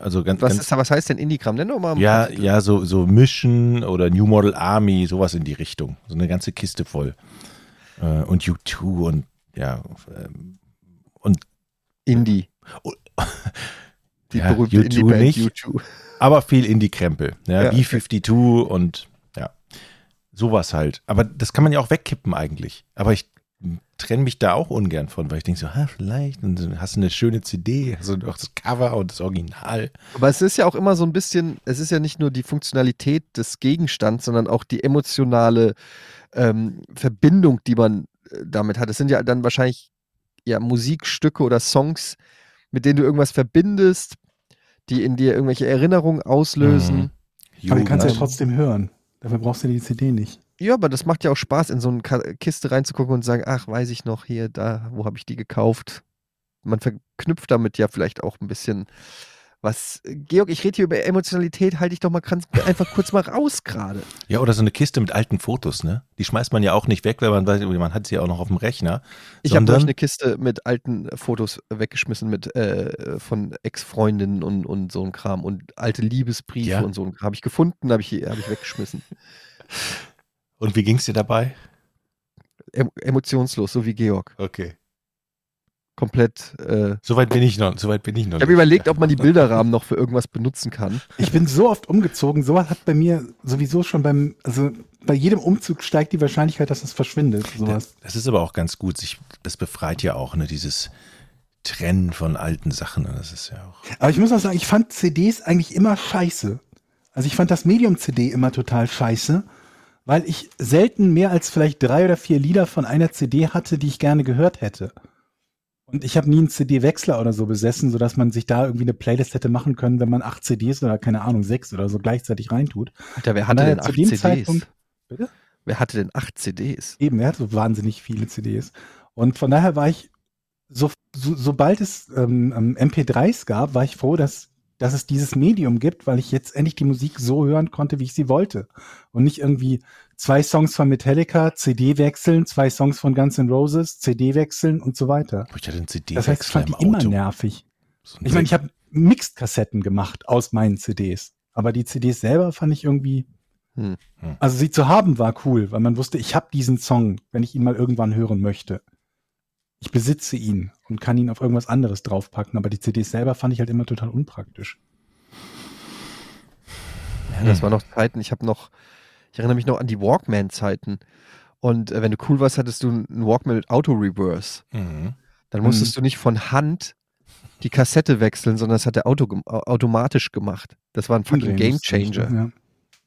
also ganz, Was, ganz ist, was heißt denn Indie-Kram? Nenn doch mal ein ja, ja, so, so Mission oder New Model Army, sowas in die Richtung. So eine ganze Kiste voll. Äh, und U2 und ja, ähm, Indie. Oh. *laughs* Die Ja, berühmte U2 Indie-Band nicht. U2. aber viel Indie-Krempel. Ja, Ja. B-52 und ja, sowas halt. Aber das kann man ja auch wegkippen eigentlich. Aber ich trenne mich da auch ungern von, weil ich denke so, ha, vielleicht, und dann hast du eine schöne CD, du auch das Cover und das Original. Aber es ist ja auch immer so ein bisschen, es ist ja nicht nur die Funktionalität des Gegenstands, sondern auch die emotionale ähm, Verbindung, die man äh, damit hat. Es sind ja dann wahrscheinlich ja Musikstücke oder Songs, mit denen du irgendwas verbindest, die in dir irgendwelche Erinnerungen auslösen. Mhm. Aber die kannst du ja Jugend. trotzdem hören. Dafür brauchst du die CD nicht. Ja, aber das macht ja auch Spaß, in so eine Kiste reinzugucken und zu sagen, ach, weiß ich noch, hier, da, wo habe ich die gekauft? Man verknüpft damit ja vielleicht auch ein bisschen was. Georg, ich rede hier über Emotionalität, halte ich doch mal ganz, einfach kurz mal raus gerade. Ja, oder so eine Kiste mit alten Fotos, ne? Die schmeißt man ja auch nicht weg, weil man weiß, man hat sie ja auch noch auf dem Rechner. Ich habe neulich eine Kiste mit alten Fotos weggeschmissen mit äh, von Ex-Freundinnen und, und so ein Kram und alte Liebesbriefe Ja? und so ein Kram. Habe ich gefunden, habe ich, hab ich weggeschmissen. Und wie ging's dir dabei? Em emotionslos, so wie Georg. Okay. Komplett. Äh, Soweit bin ich noch, soweit bin ich noch ich habe überlegt, ob man die Bilderrahmen noch für irgendwas benutzen kann. Ich bin so oft umgezogen, sowas hat bei mir sowieso schon beim, also bei jedem Umzug steigt die Wahrscheinlichkeit, dass es verschwindet. Sowas. Das ist aber auch ganz gut. Sich, das befreit ja auch, ne, dieses Trennen von alten Sachen. ne, Das ist ja auch. Aber ich muss auch sagen, ich fand CDs eigentlich immer scheiße. Also ich fand das Medium-CD immer total scheiße, weil ich selten mehr als vielleicht drei oder vier Lieder von einer CD hatte, die ich gerne gehört hätte. Und ich habe nie einen CD-Wechsler oder so besessen, sodass man sich da irgendwie eine Playlist hätte machen können, wenn man acht CDs oder keine Ahnung, sechs oder so gleichzeitig reintut. Alter, wer hatte denn acht CDs? Zeitpunkt- Bitte? Wer hatte denn acht CDs? Eben, er hat so wahnsinnig viele CDs. Und von daher war ich, so, so, sobald es ähm, ähm, MP3s gab, war ich froh, dass, dass es dieses Medium gibt, weil ich jetzt endlich die Musik so hören konnte, wie ich sie wollte. Und nicht irgendwie zwei Songs von Metallica, CD wechseln, zwei Songs von Guns N' Roses, CD wechseln und so weiter. Ich hatte einen CD Das heißt, ich fand die immer nervig. So Ich meine, ich habe Mixed-Kassetten gemacht aus meinen CDs. Aber die CDs selber fand ich irgendwie. Hm. Hm. Also sie zu haben war cool, weil man wusste, ich habe diesen Song, wenn ich ihn mal irgendwann hören möchte. Ich besitze ihn und kann ihn auf irgendwas anderes draufpacken, aber die CDs selber fand ich halt immer total unpraktisch. Ja, das waren noch Zeiten, ich habe noch, ich erinnere mich noch an die Walkman-Zeiten. Und äh, wenn du cool warst, hattest du einen Walkman mit Auto-Reverse. Mhm. Dann musstest du nicht von Hand die Kassette wechseln, sondern das hat der Auto automatisch gemacht. Das war ein fucking Game Changer. Ja.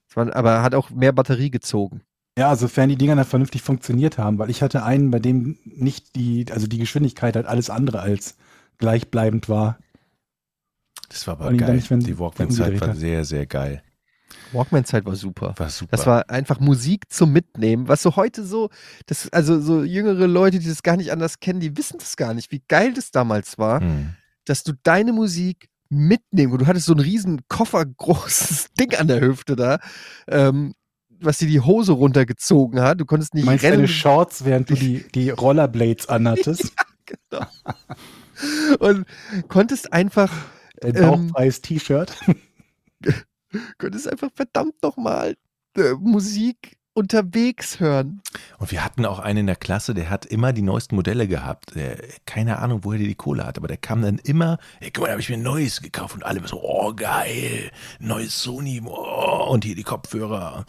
Das war, aber hat auch mehr Batterie gezogen. Ja, sofern die Dinger dann vernünftig funktioniert haben, weil ich hatte einen, bei dem nicht die, also die Geschwindigkeit halt alles andere als gleichbleibend war. Das war aber geil. nicht, wenn- die Walkman-Zeit war sehr, sehr geil. Walkman-Zeit war super. War super. Das war einfach Musik zum Mitnehmen, was so heute so, das, also so jüngere Leute, die das gar nicht anders kennen, die wissen das gar nicht, wie geil das damals war, Mhm. dass du deine Musik mitnehmen. Du hattest so ein riesen koffergroßes *laughs* Ding an der Hüfte da, ähm, was dir die Hose runtergezogen hat. Du konntest nicht meinst rennen. deine Shorts, während du *laughs* die, die Rollerblades anhattest? *laughs* Genau. Und konntest einfach, Ein Ähm, bauchfreies T-Shirt. *laughs* konntest einfach verdammt nochmal äh, Musik unterwegs hören. Und wir hatten auch einen in der Klasse, der hat immer die neuesten Modelle gehabt. Der, keine Ahnung, woher der die Kohle hat, aber der kam dann immer, ey, guck mal, da habe ich mir ein neues gekauft und alle so, oh geil, neues Sony, oh, und hier die Kopfhörer.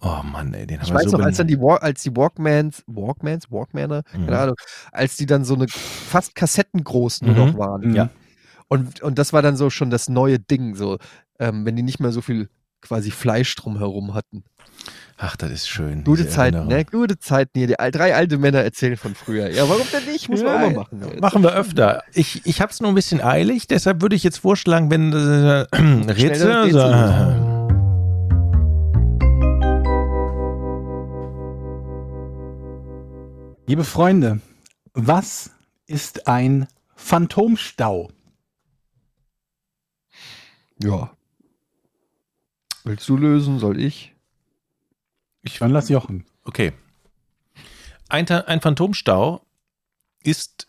Oh Mann, ey, den haben Ich wir weiß so noch, als dann die, Walk, als die Walkmans, Walkmans, Walkmaner, Mhm. keine Ahnung, als die dann so eine fast kassettengroß nur Mhm. noch waren. Mhm. Ja. Und, und das war dann so schon das neue Ding, so, ähm, wenn die nicht mehr so viel quasi Fleisch drumherum hatten. Ach, das ist schön. Gute Zeiten, Erinnerung. ne? Gute Zeiten hier. Die drei alte Männer erzählen von früher. Ja, warum denn nicht? Muss man Ja, auch mal machen. Machen wir öfter. Ich, ich habe es nur ein bisschen eilig, deshalb würde ich jetzt vorschlagen, wenn äh, *clears throat* Rätsel. Rätsel. So, Liebe Freunde, was ist ein Phantomstau? Ja. Willst du lösen? Soll ich? ich, Dann lass Jochen. okay. Ein, ein Phantomstau ist,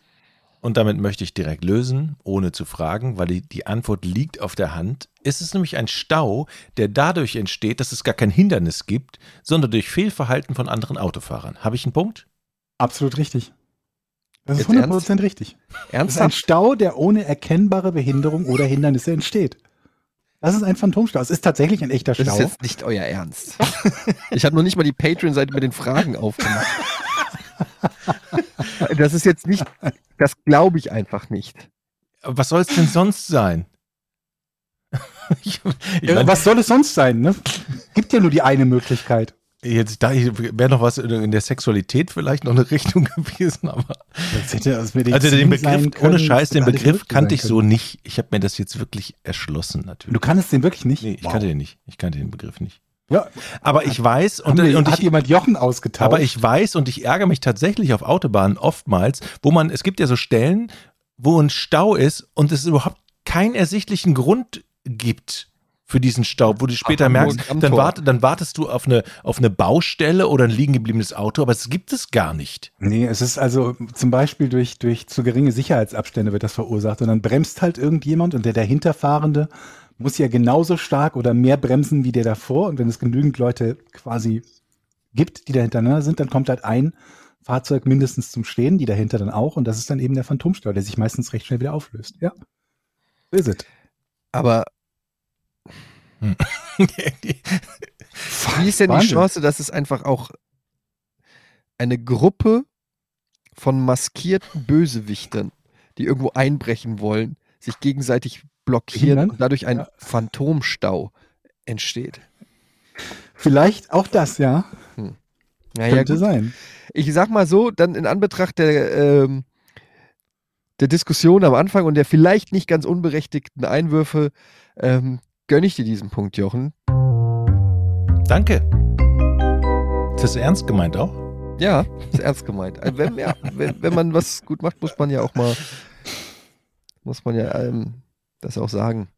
und damit möchte ich direkt lösen, ohne zu fragen, weil die, die Antwort liegt auf der Hand. Es ist nämlich ein Stau, der dadurch entsteht, dass es gar kein Hindernis gibt, sondern durch Fehlverhalten von anderen Autofahrern. Habe ich einen Punkt? Absolut richtig. Das ist Jetzt 100% richtig. Das ist ein Ernsthaft? Stau, der ohne erkennbare Behinderung oder Hindernisse entsteht. Das ist ein Phantomstau. Es ist tatsächlich ein echter Das ist Stau. jetzt nicht euer Ernst. *laughs* ich habe noch nicht mal die Patreon-Seite mit den Fragen aufgemacht. *laughs* das ist jetzt nicht, das glaube ich einfach nicht. Was soll es denn sonst sein? ich, *laughs* ich Ja, was soll es sonst sein? Ne? Gibt ja nur die eine Möglichkeit. Jetzt da wäre noch was in der Sexualität vielleicht noch eine *laughs* Richtung gewesen, aber also den Begriff, können, ohne Scheiß, den Begriff kannte ich so können. nicht. Ich habe mir das jetzt wirklich erschlossen natürlich. Du kannst den wirklich nicht? Nee, ich Wow. kannte den nicht. Ich kannte den Begriff nicht. Ja, Aber ich weiß und, und, und hat ich, jemand Jochen ausgetauscht? aber ich weiß und ich ärgere mich tatsächlich auf Autobahnen oftmals, wo man, es gibt ja so Stellen, wo ein Stau ist und es überhaupt keinen ersichtlichen Grund gibt für diesen Stau, wo du später Ach, merkst, dann, wart, dann wartest du auf eine, auf eine Baustelle oder ein liegen gebliebenes Auto, aber es gibt es gar nicht. Nee, es ist also zum Beispiel durch, durch zu geringe Sicherheitsabstände wird das verursacht. Und dann bremst halt irgendjemand und der dahinterfahrende muss ja genauso stark oder mehr bremsen wie der davor. Und wenn es genügend Leute quasi gibt, die da hintereinander sind, dann kommt halt ein Fahrzeug mindestens zum Stehen, die dahinter dann auch. Und das ist dann eben der Phantomstau, der sich meistens recht schnell wieder auflöst. Ja. So ist es. Aber *laughs* wie ist denn die Wahnsinn. Chance, dass es einfach auch eine Gruppe von maskierten Bösewichtern, die irgendwo einbrechen wollen, sich gegenseitig blockieren und dadurch ein Ja. Phantomstau entsteht? Vielleicht auch das, ja. Naja, Könnte gut. sein. ich sag mal so, dann in Anbetracht der, ähm, der Diskussion am Anfang und der vielleicht nicht ganz unberechtigten Einwürfe ähm, gönne ich dir diesen Punkt, Jochen. Danke. Ist das ernst gemeint auch? Ja, ist ernst gemeint. Also wenn, ja, wenn, wenn man was gut macht, muss man ja auch mal, muss man ja ähm, das auch sagen.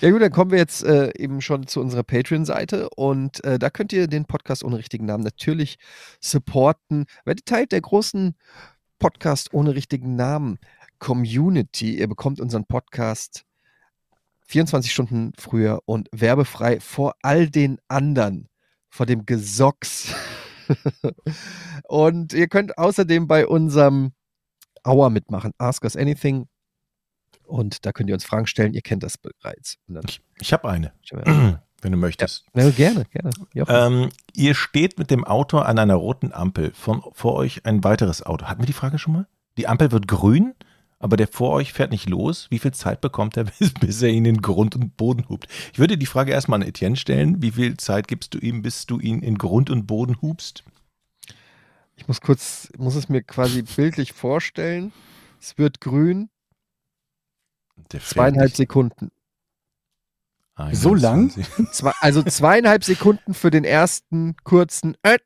Ja gut, dann kommen wir jetzt äh, eben schon zu unserer Patreon-Seite und äh, da könnt ihr den Podcast ohne richtigen Namen natürlich supporten. Werdet Teil der großen Podcast ohne richtigen Namen Community. Ihr bekommt unseren Podcast 24 Stunden früher und werbefrei vor all den anderen, vor dem Gesocks. *laughs* und ihr könnt außerdem bei unserem Hour mitmachen. Ask Us Anything. Und da könnt ihr uns Fragen stellen. Ihr kennt das bereits. Ich, ich habe eine, ja, *clears throat* wenn du möchtest. gerne, gerne. Jochen. Ähm, ihr steht mit dem Auto an einer roten Ampel. Von, vor euch ein weiteres Auto. Hatten wir die Frage schon mal? Die Ampel wird grün, aber der vor euch fährt nicht los. Wie viel Zeit bekommt er, *laughs* bis, bis er ihn in Grund und Boden hupt? Ich würde die Frage erstmal an Etienne stellen. Wie viel Zeit gibst du ihm, bis du ihn in Grund und Boden hupst? Ich muss kurz, muss es mir quasi *laughs* bildlich vorstellen. Es wird grün, zweieinhalb nicht. Sekunden. So lang? 21. Zwei, also zweieinhalb Sekunden für den ersten kurzen äh,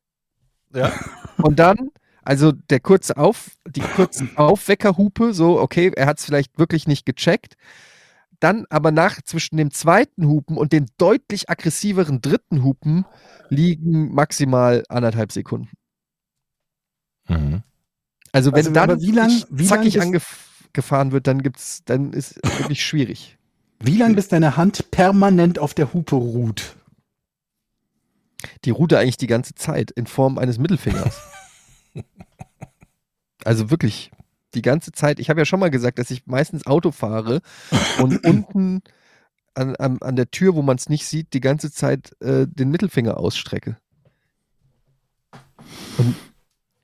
Ja. und dann, also der kurze Auf, die kurze Aufweckerhupe, so, okay, er hat es vielleicht wirklich nicht gecheckt. Dann aber nach zwischen dem zweiten Hupen und dem deutlich aggressiveren dritten Hupen liegen maximal anderthalb Sekunden. Mhm. Also wenn Also, dann wie lang- wie lang zackig ist- angefahren wird, dann gibt's, dann ist es wirklich schwierig. Wie lange bis deine Hand permanent auf der Hupe ruht? Die Route eigentlich die ganze Zeit in Form eines Mittelfingers. *laughs* also wirklich die ganze Zeit. Ich habe ja schon mal gesagt, dass ich meistens Auto fahre und *clears throat* unten an, an, an der Tür, wo man es nicht sieht, die ganze Zeit äh, den Mittelfinger ausstrecke. Und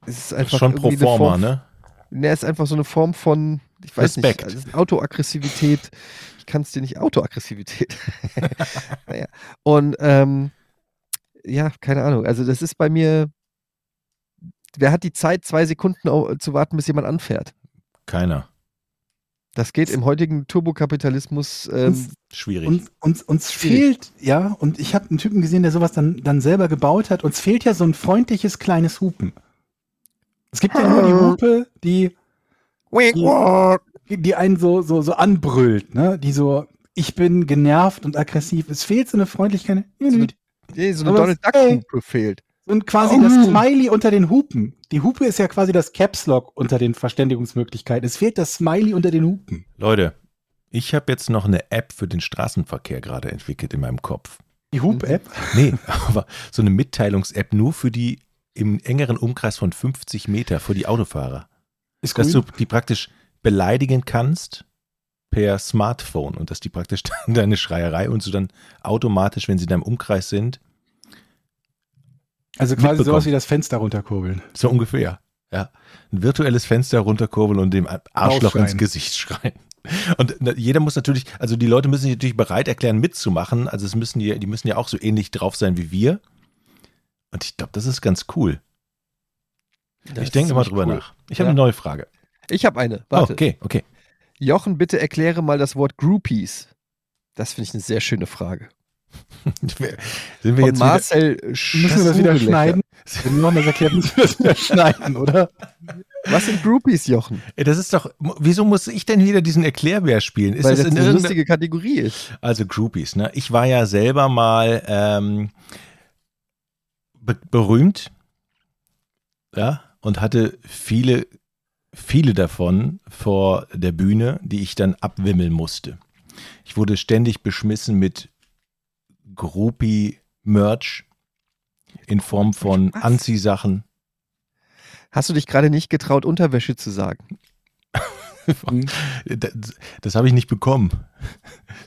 es ist einfach Schon pro forma, Form, ne? Ne, es ist einfach so eine Form von, ich weiß Respekt. nicht, also Autoaggressivität. Ich kann es dir nicht, Autoaggressivität. *laughs* naja. Und ähm, ja, keine Ahnung. Also das ist bei mir, wer hat die Zeit, zwei Sekunden zu warten, bis jemand anfährt? Keiner. Das geht im heutigen Turbokapitalismus. Ähm, Uns, Schwierig. uns, uns, uns Schwierig. fehlt, ja, und ich habe einen Typen gesehen, der sowas dann, dann selber gebaut hat. Uns fehlt ja so ein freundliches kleines Hupen. Es gibt ja nur die Hupe, die, die, die einen so, so, so anbrüllt, ne? Die so, ich bin genervt und aggressiv. Es fehlt so eine Freundlichkeit. nee, so eine Aber Donald Duck ey. Hupe fehlt. Und quasi Oh. das Smiley unter den Hupen. Die Hupe ist ja quasi das Caps Lock unter den Verständigungsmöglichkeiten. Es fehlt das Smiley unter den Hupen. Leute, ich habe jetzt noch eine App für den Straßenverkehr gerade entwickelt in meinem Kopf. Die Hupe-App. Nee, *laughs* aber so eine Mitteilungs-App nur für die im engeren Umkreis von 50 Meter für die Autofahrer. Ist Dass grün. du die praktisch beleidigen kannst per Smartphone und dass die praktisch dann *laughs* deine Schreierei und so dann automatisch, wenn sie in deinem Umkreis sind, Also quasi sowas wie das Fenster runterkurbeln. so ungefähr, ja, ein virtuelles Fenster runterkurbeln und dem Arschloch Aufschreien. ins Gesicht schreien. Und jeder muss natürlich, also die Leute müssen sich natürlich bereit erklären, mitzumachen. Also es müssen die, die müssen ja auch so ähnlich drauf sein wie wir. Und ich glaube, das ist ganz cool. Das ich denke mal drüber cool. nach. Ich habe Ja. eine neue Frage. Ich habe eine. Oh, Warte. okay, okay. Jochen, bitte erkläre mal das Wort Groupies. Das finde ich eine sehr schöne Frage. *laughs* Sind wir Von jetzt wieder, Marcel Müssen wir das wieder schneiden? Wenn Jochen das erklärt, müssen wir das wieder schneiden, oder? Was sind Groupies, Jochen? Ey, das ist doch, wieso muss ich denn wieder diesen Erklärbär spielen? Ist Weil das, das in eine lustige Kategorie ist. also Groupies, ne? Ich war ja selber mal ähm, be berühmt, ja, und hatte viele, viele davon vor der Bühne, die ich dann abwimmeln musste. Ich wurde ständig beschmissen mit Groupie-Merch in Form von Was? Anziehsachen. Hast du dich gerade nicht getraut, Unterwäsche zu sagen? *laughs* Das, das habe ich nicht bekommen.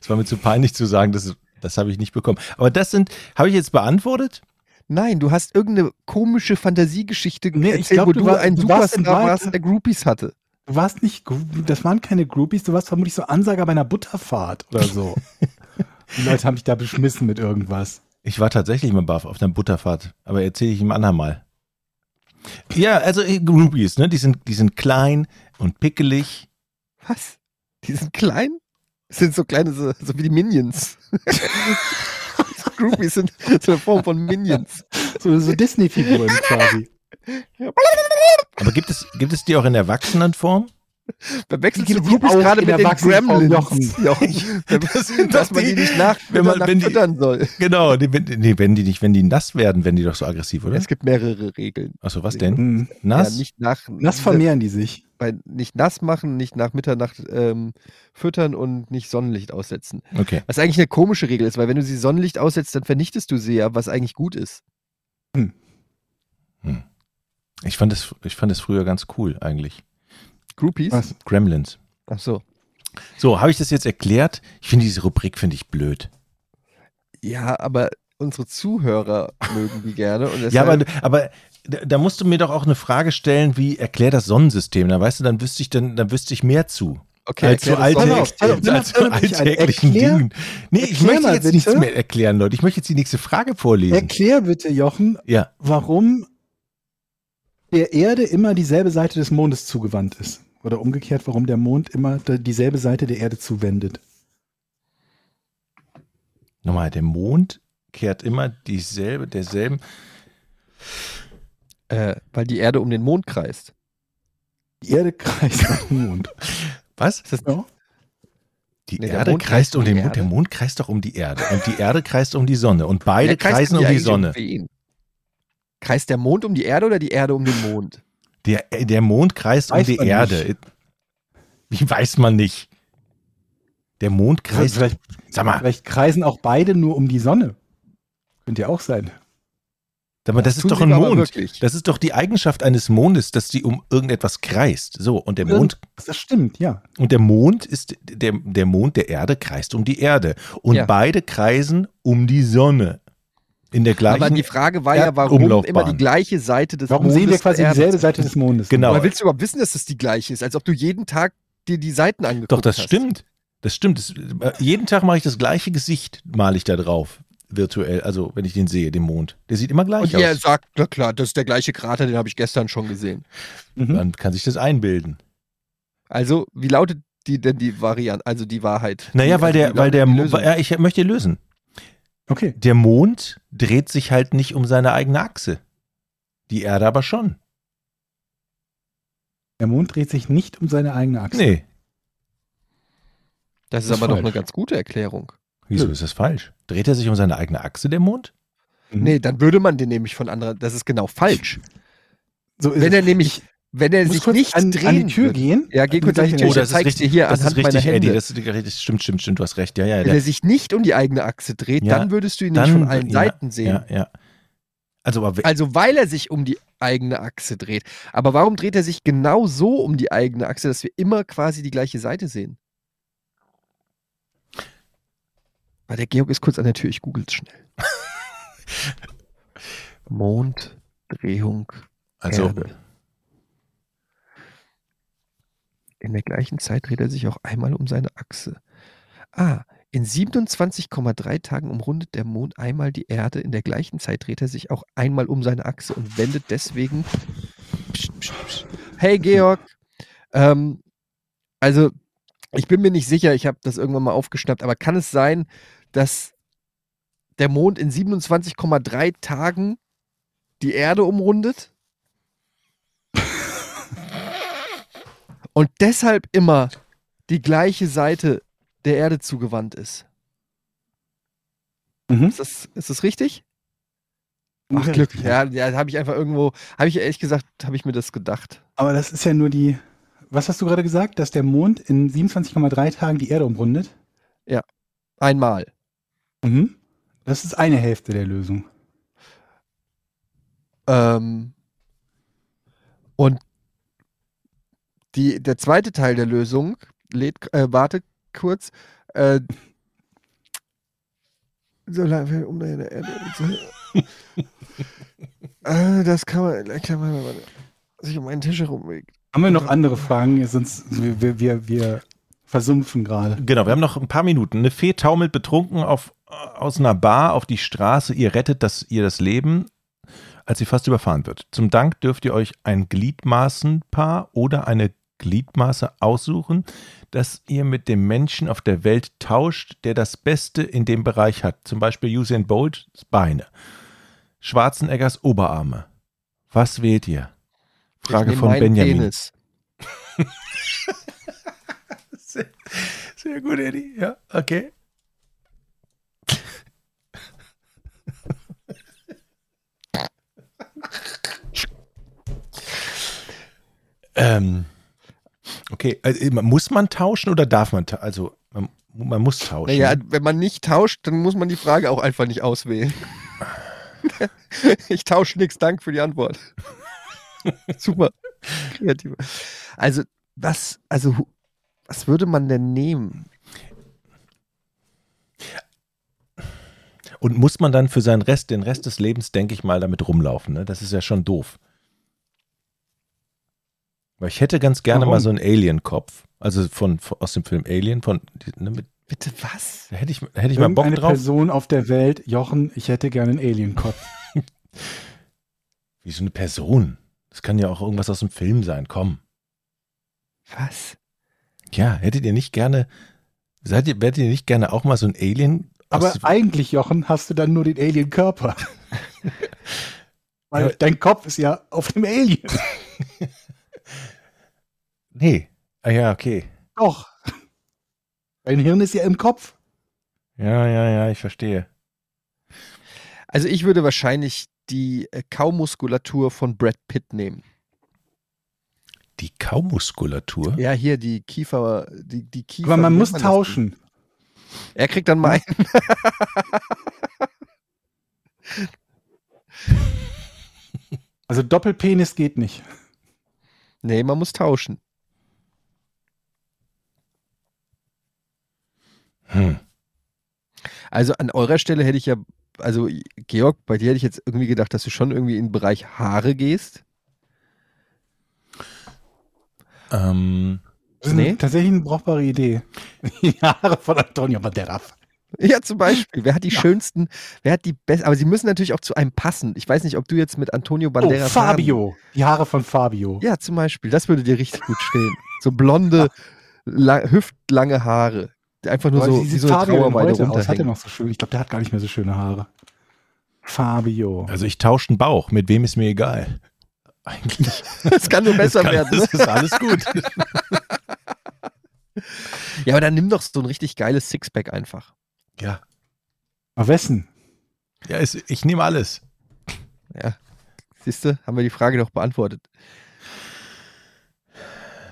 Es war mir zu peinlich zu sagen, das, das habe ich nicht bekommen. Aber das sind, habe ich jetzt beantwortet? Nein, du hast irgendeine komische Fantasiegeschichte Nee, ich erzählt, glaub, wo du du, war- ein du Superstar warst, der Groupies hatte. Du warst nicht, das waren keine Groupies, du warst vermutlich so Ansager bei einer Butterfahrt oder so. *laughs* Die Leute haben dich da beschmissen mit irgendwas. Ich war tatsächlich mal baff auf einer Butterfahrt, aber erzähle ich ihm andermal. Ja, also äh, Groupies, ne? Die sind, die sind klein und pickelig Was? Die sind klein? Das sind so kleine, so, so wie die Minions. *laughs* Groupies sind so eine Form von Minions. So, so Disney-Figuren quasi. Aber gibt es, gibt es die auch in Erwachsenenform? Verwechselst Die du Groupies auch gerade mit den Gremlins? Jochen. Das *laughs* sind *laughs* Dass man die die- nicht nach, wenn man- nach wenn die- füttern soll. Genau, die, wenn, nee, wenn die nicht, wenn die nass werden, werden die doch so aggressiv, oder? Es gibt mehrere Regeln. Achso, was denn? Hm. Nass? Ja, nicht nach, Das vermehren die sich. bei, nicht nass machen, nicht nach Mitternacht ähm, füttern und nicht Sonnenlicht aussetzen. Okay. Was eigentlich eine komische Regel ist, weil wenn du sie Sonnenlicht aussetzt, dann vernichtest du sie ja, was eigentlich gut ist. Ich fand es, ich fand es früher ganz cool eigentlich. Groupies? Was? Gremlins. Ach so. So, habe ich das jetzt erklärt? Ich finde diese Rubrik finde ich blöd. Ja, aber unsere Zuhörer mögen die gerne. Ja, aber, aber da musst du mir doch auch eine Frage stellen, wie erklär das Sonnensystem. Da weißt du, dann wüsste ich dann, dann wüsste ich mehr zu. okay, als mal- als an. alltäglichen Dingen. Nee, ich möchte mal jetzt bitte. nichts mehr erklären, Leute. Ich möchte jetzt die nächste Frage vorlesen. Erklär bitte, Jochen, ja. warum der Erde immer dieselbe Seite des Mondes zugewandt ist. Oder umgekehrt, warum der Mond immer dieselbe Seite der Erde zuwendet. Nochmal, der Mond kehrt immer dieselbe, derselben. äh, weil die Erde um den Mond kreist. Die Erde kreist um den Mond. *laughs* Was? Ist das, Ja. Die Nee, der Erde Mond kreist um kreist um den Mond. Der. Mond kreist doch um die Erde. Und die Erde kreist um die Sonne. Und beide kreisen um die Sonne. wen? Kreist der Mond um die Erde oder die Erde um den Mond? Der, der Mond kreist um Weiß die man Erde. Wie weiß man nicht? Der Mond kreist. Vielleicht, Sag mal, vielleicht kreisen auch beide nur um die Sonne. Könnte ja auch sein. sag mal, das ist tun doch ein Mond. Das ist doch die Eigenschaft eines Mondes, dass sie um irgendetwas kreist. So, und der Mond, Das stimmt, ja. und der Mond ist, der, der Mond der Erde kreist um die Erde. Und Ja. beide kreisen um die Sonne. In der gleichen. Aber die Frage war ja, warum immer die gleiche Seite des Warum Mondes sehen wir quasi der dieselbe? Seite des Mondes? Genau. Woher willst du überhaupt wissen, dass das die gleiche ist? Als ob du jeden Tag dir die Seiten angeguckt Doch, das hast. stimmt. Das stimmt. Das, äh, jeden Tag mache ich das gleiche Gesicht, male ich da drauf. Virtuell, also wenn ich den sehe, den Mond. Der sieht immer gleich Und er aus. sagt, na klar, das ist der gleiche Krater, den habe ich gestern schon gesehen. Mhm. Dann kann sich das einbilden. Also, wie lautet die denn die Variante, also die Wahrheit? Naja, Die- weil der, weil der, Mo- Lösung. ja, ich möchte lösen. Okay. Der Mond dreht sich halt nicht um seine eigene Achse. Die Erde aber schon. Der Mond dreht sich nicht um seine eigene Achse. Nee. Das ist Das ist aber doch falsch. eine ganz gute Erklärung. Wieso ist das falsch? Dreht er sich um seine eigene Achse, der Mond? Mhm. Nee, dann würde man den nämlich von anderen, das ist genau falsch. So ist Wenn es. er nämlich, wenn er sich nicht an, drehen an die Tür würde. gehen. Ja, geh kurz an die Tür. der- das ist richtig, hier das ist anhand meiner richtig, Eddie. Hände. Das, ist- das stimmt, stimmt, stimmt. Du hast recht. Ja, ja. Wenn Der, er sich nicht um die eigene Achse dreht, Ja, dann würdest du ihn dann- nicht von allen ja, Seiten sehen. ja, ja. Also, aber Also weil er sich um die eigene Achse dreht. Aber warum dreht er sich genau so um die eigene Achse, dass wir immer quasi die gleiche Seite sehen? Weil der Georg ist kurz an der Tür, ich google es schnell. *laughs* Monddrehung also Erde. In der gleichen Zeit dreht er sich auch einmal um seine Achse. Ah, in 27,3 Tagen umrundet der Mond einmal die Erde. In der gleichen Zeit dreht er sich auch einmal um seine Achse und wendet deswegen. Psst, psst, psst. Hey Georg, ähm, also ich bin mir nicht sicher, ich habe das irgendwann mal aufgeschnappt, aber kann es sein, dass der Mond in 27,3 Tagen die Erde umrundet? Und deshalb immer die gleiche Seite der Erde zugewandt ist. Mhm. Ist das, ist das richtig? Ach, Ja, Glück. Ja, ja habe ich einfach irgendwo, habe ich ehrlich gesagt, habe ich mir das gedacht. Aber das ist ja nur die. Was hast du gerade gesagt? Dass der Mond in 27,3 Tagen die Erde umrundet? Einmal. Mhm. Das ist eine Hälfte der Lösung. Ähm, und die, der zweite Teil der Lösung, lädt, äh, warte kurz, äh, so lange um deine Erde. *laughs* äh, das kann man, kann man, wenn man sich um einen Tisch herumwegt. Haben wir noch andere Fragen? Sonst wir, wir, wir, wir versumpfen gerade. Genau, wir haben noch ein paar Minuten. Eine Fee taumelt betrunken auf, aus einer Bar auf die Straße. Ihr rettet das, ihr das Leben, als sie fast überfahren wird. Zum Dank dürft ihr euch ein Gliedmaßenpaar oder eine Gliedmaße aussuchen, das ihr mit dem Menschen auf der Welt tauscht, der das Beste in dem Bereich hat. Zum Beispiel Usain Bolt Beine, Schwarzeneggers Oberarme. Was wählt ihr? Frage von Benjamin. Penis. *laughs* Sehr, sehr gut, Eddie. Ja, okay. *laughs* ähm, okay, also, muss man tauschen oder darf man tauschen? Also, man, man muss tauschen. Naja, wenn man nicht tauscht, dann muss man die Frage auch einfach nicht auswählen. *laughs* ich tausche nichts, Dank für die Antwort. *laughs* Super. Kreativ. Also, was, also, was würde man denn nehmen? Und muss man dann für seinen Rest, den Rest des Lebens, denke ich mal, damit rumlaufen? Ne? Das ist ja schon doof. Weil ich hätte ganz gerne Warum? mal so einen Alien-Kopf. Also von, von aus dem Film Alien, von ne, mit, Bitte was? da hätte ich, hätte ich mal Bock drauf. Person auf der Welt, Jochen, ich hätte gerne einen Alienkopf. *laughs* *laughs* Wie so eine Person. Das kann ja auch irgendwas aus dem Film sein. Komm. Was? Ja, hättet ihr nicht gerne, seid ihr, werdet ihr nicht gerne auch mal so ein Alien? Aber eigentlich, Jochen, hast du dann nur den Alienkörper. *laughs* Weil Ja. dein Kopf ist ja auf dem Alien. Nee. Ah ja, okay. Doch. Dein Hirn ist ja im Kopf. Ja, ja, ja, ich verstehe. Also, ich würde wahrscheinlich die äh, Kaumuskulatur von Brad Pitt nehmen. Die Kaumuskulatur? Ja, hier die Kiefer, die, die Kiefer. Aber man muss das tauschen. Er kriegt dann meinen. *laughs* Also Doppelpenis geht nicht. nee, man muss tauschen. Hm. Also an eurer Stelle hätte ich ja, also Georg, bei dir hätte ich jetzt irgendwie gedacht, dass du schon irgendwie in den Bereich Haare gehst. Ähm, Das ist Nee. tatsächlich eine brauchbare Idee. *laughs* Die Haare von Antonio Banderas. Ja, zum Beispiel. Wer hat die schönsten, wer hat die besten, aber sie müssen natürlich auch zu einem passen. Ich weiß nicht, ob du jetzt mit Antonio Oh, Banderas. Fabio. Die Haare von Fabio. Ja, zum Beispiel. Das würde dir richtig gut stehen. So blonde, la hüftlange Haare. Einfach nur Aber so, wie so eine Trauerweide aus? Hat er runterhängen. noch so schön? Ich glaube, der hat gar nicht mehr so schöne Haare. Fabio. also ich tausche einen Bauch. Mit wem ist mir egal. *laughs* Eigentlich. Das kann nur besser kann, werden. Ne? Das ist alles gut. *laughs* Ja, aber dann nimm doch so ein richtig geiles Sixpack einfach. ja. Aber wessen? Ja, es, ich nehme alles. Ja. Siehst du, haben wir die Frage doch beantwortet.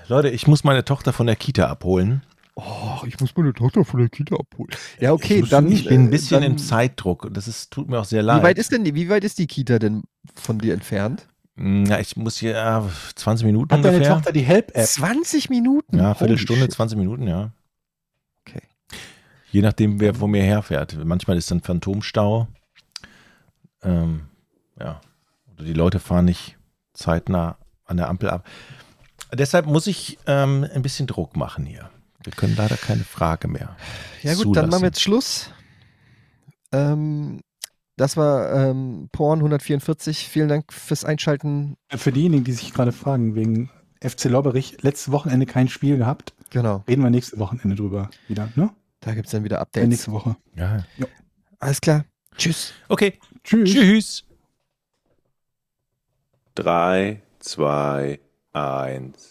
Leute, ich muss meine Tochter von der Kita abholen. Oh, ich muss meine Tochter von der Kita abholen. Ja, okay, ich, dann. Ich bin ein äh, bisschen dann, im Zeitdruck das ist, tut mir auch sehr leid. Wie weit ist denn die, wie weit ist die Kita denn von dir entfernt? Ja, ich muss hier äh, 20 Minuten Hat deine ungefähr. Tochter die Help-App? 20 Minuten? Ja, Viertelstunde, shit. 20 Minuten, ja. Okay. Je nachdem, wer vor mir herfährt. Manchmal ist dann Phantomstau. Ähm, ja. Oder die Leute fahren nicht zeitnah an der Ampel ab. Deshalb muss ich ähm, ein bisschen Druck machen hier. Wir können leider keine Frage mehr. Ja gut, dann machen zulassen. wir jetzt Schluss. Ähm, das war ähm, Porn 144. Vielen Dank fürs Einschalten. Für diejenigen, die sich gerade fragen, wegen FC Lobberich, letztes Wochenende kein Spiel gehabt. Genau, Reden wir nächste Wochenende drüber wieder, ne? da gibt es dann wieder Ja, Updates. nächste Woche. Ja. Alles klar. Tschüss. Okay. Tschüss. Tschüss. 3, 2, 1.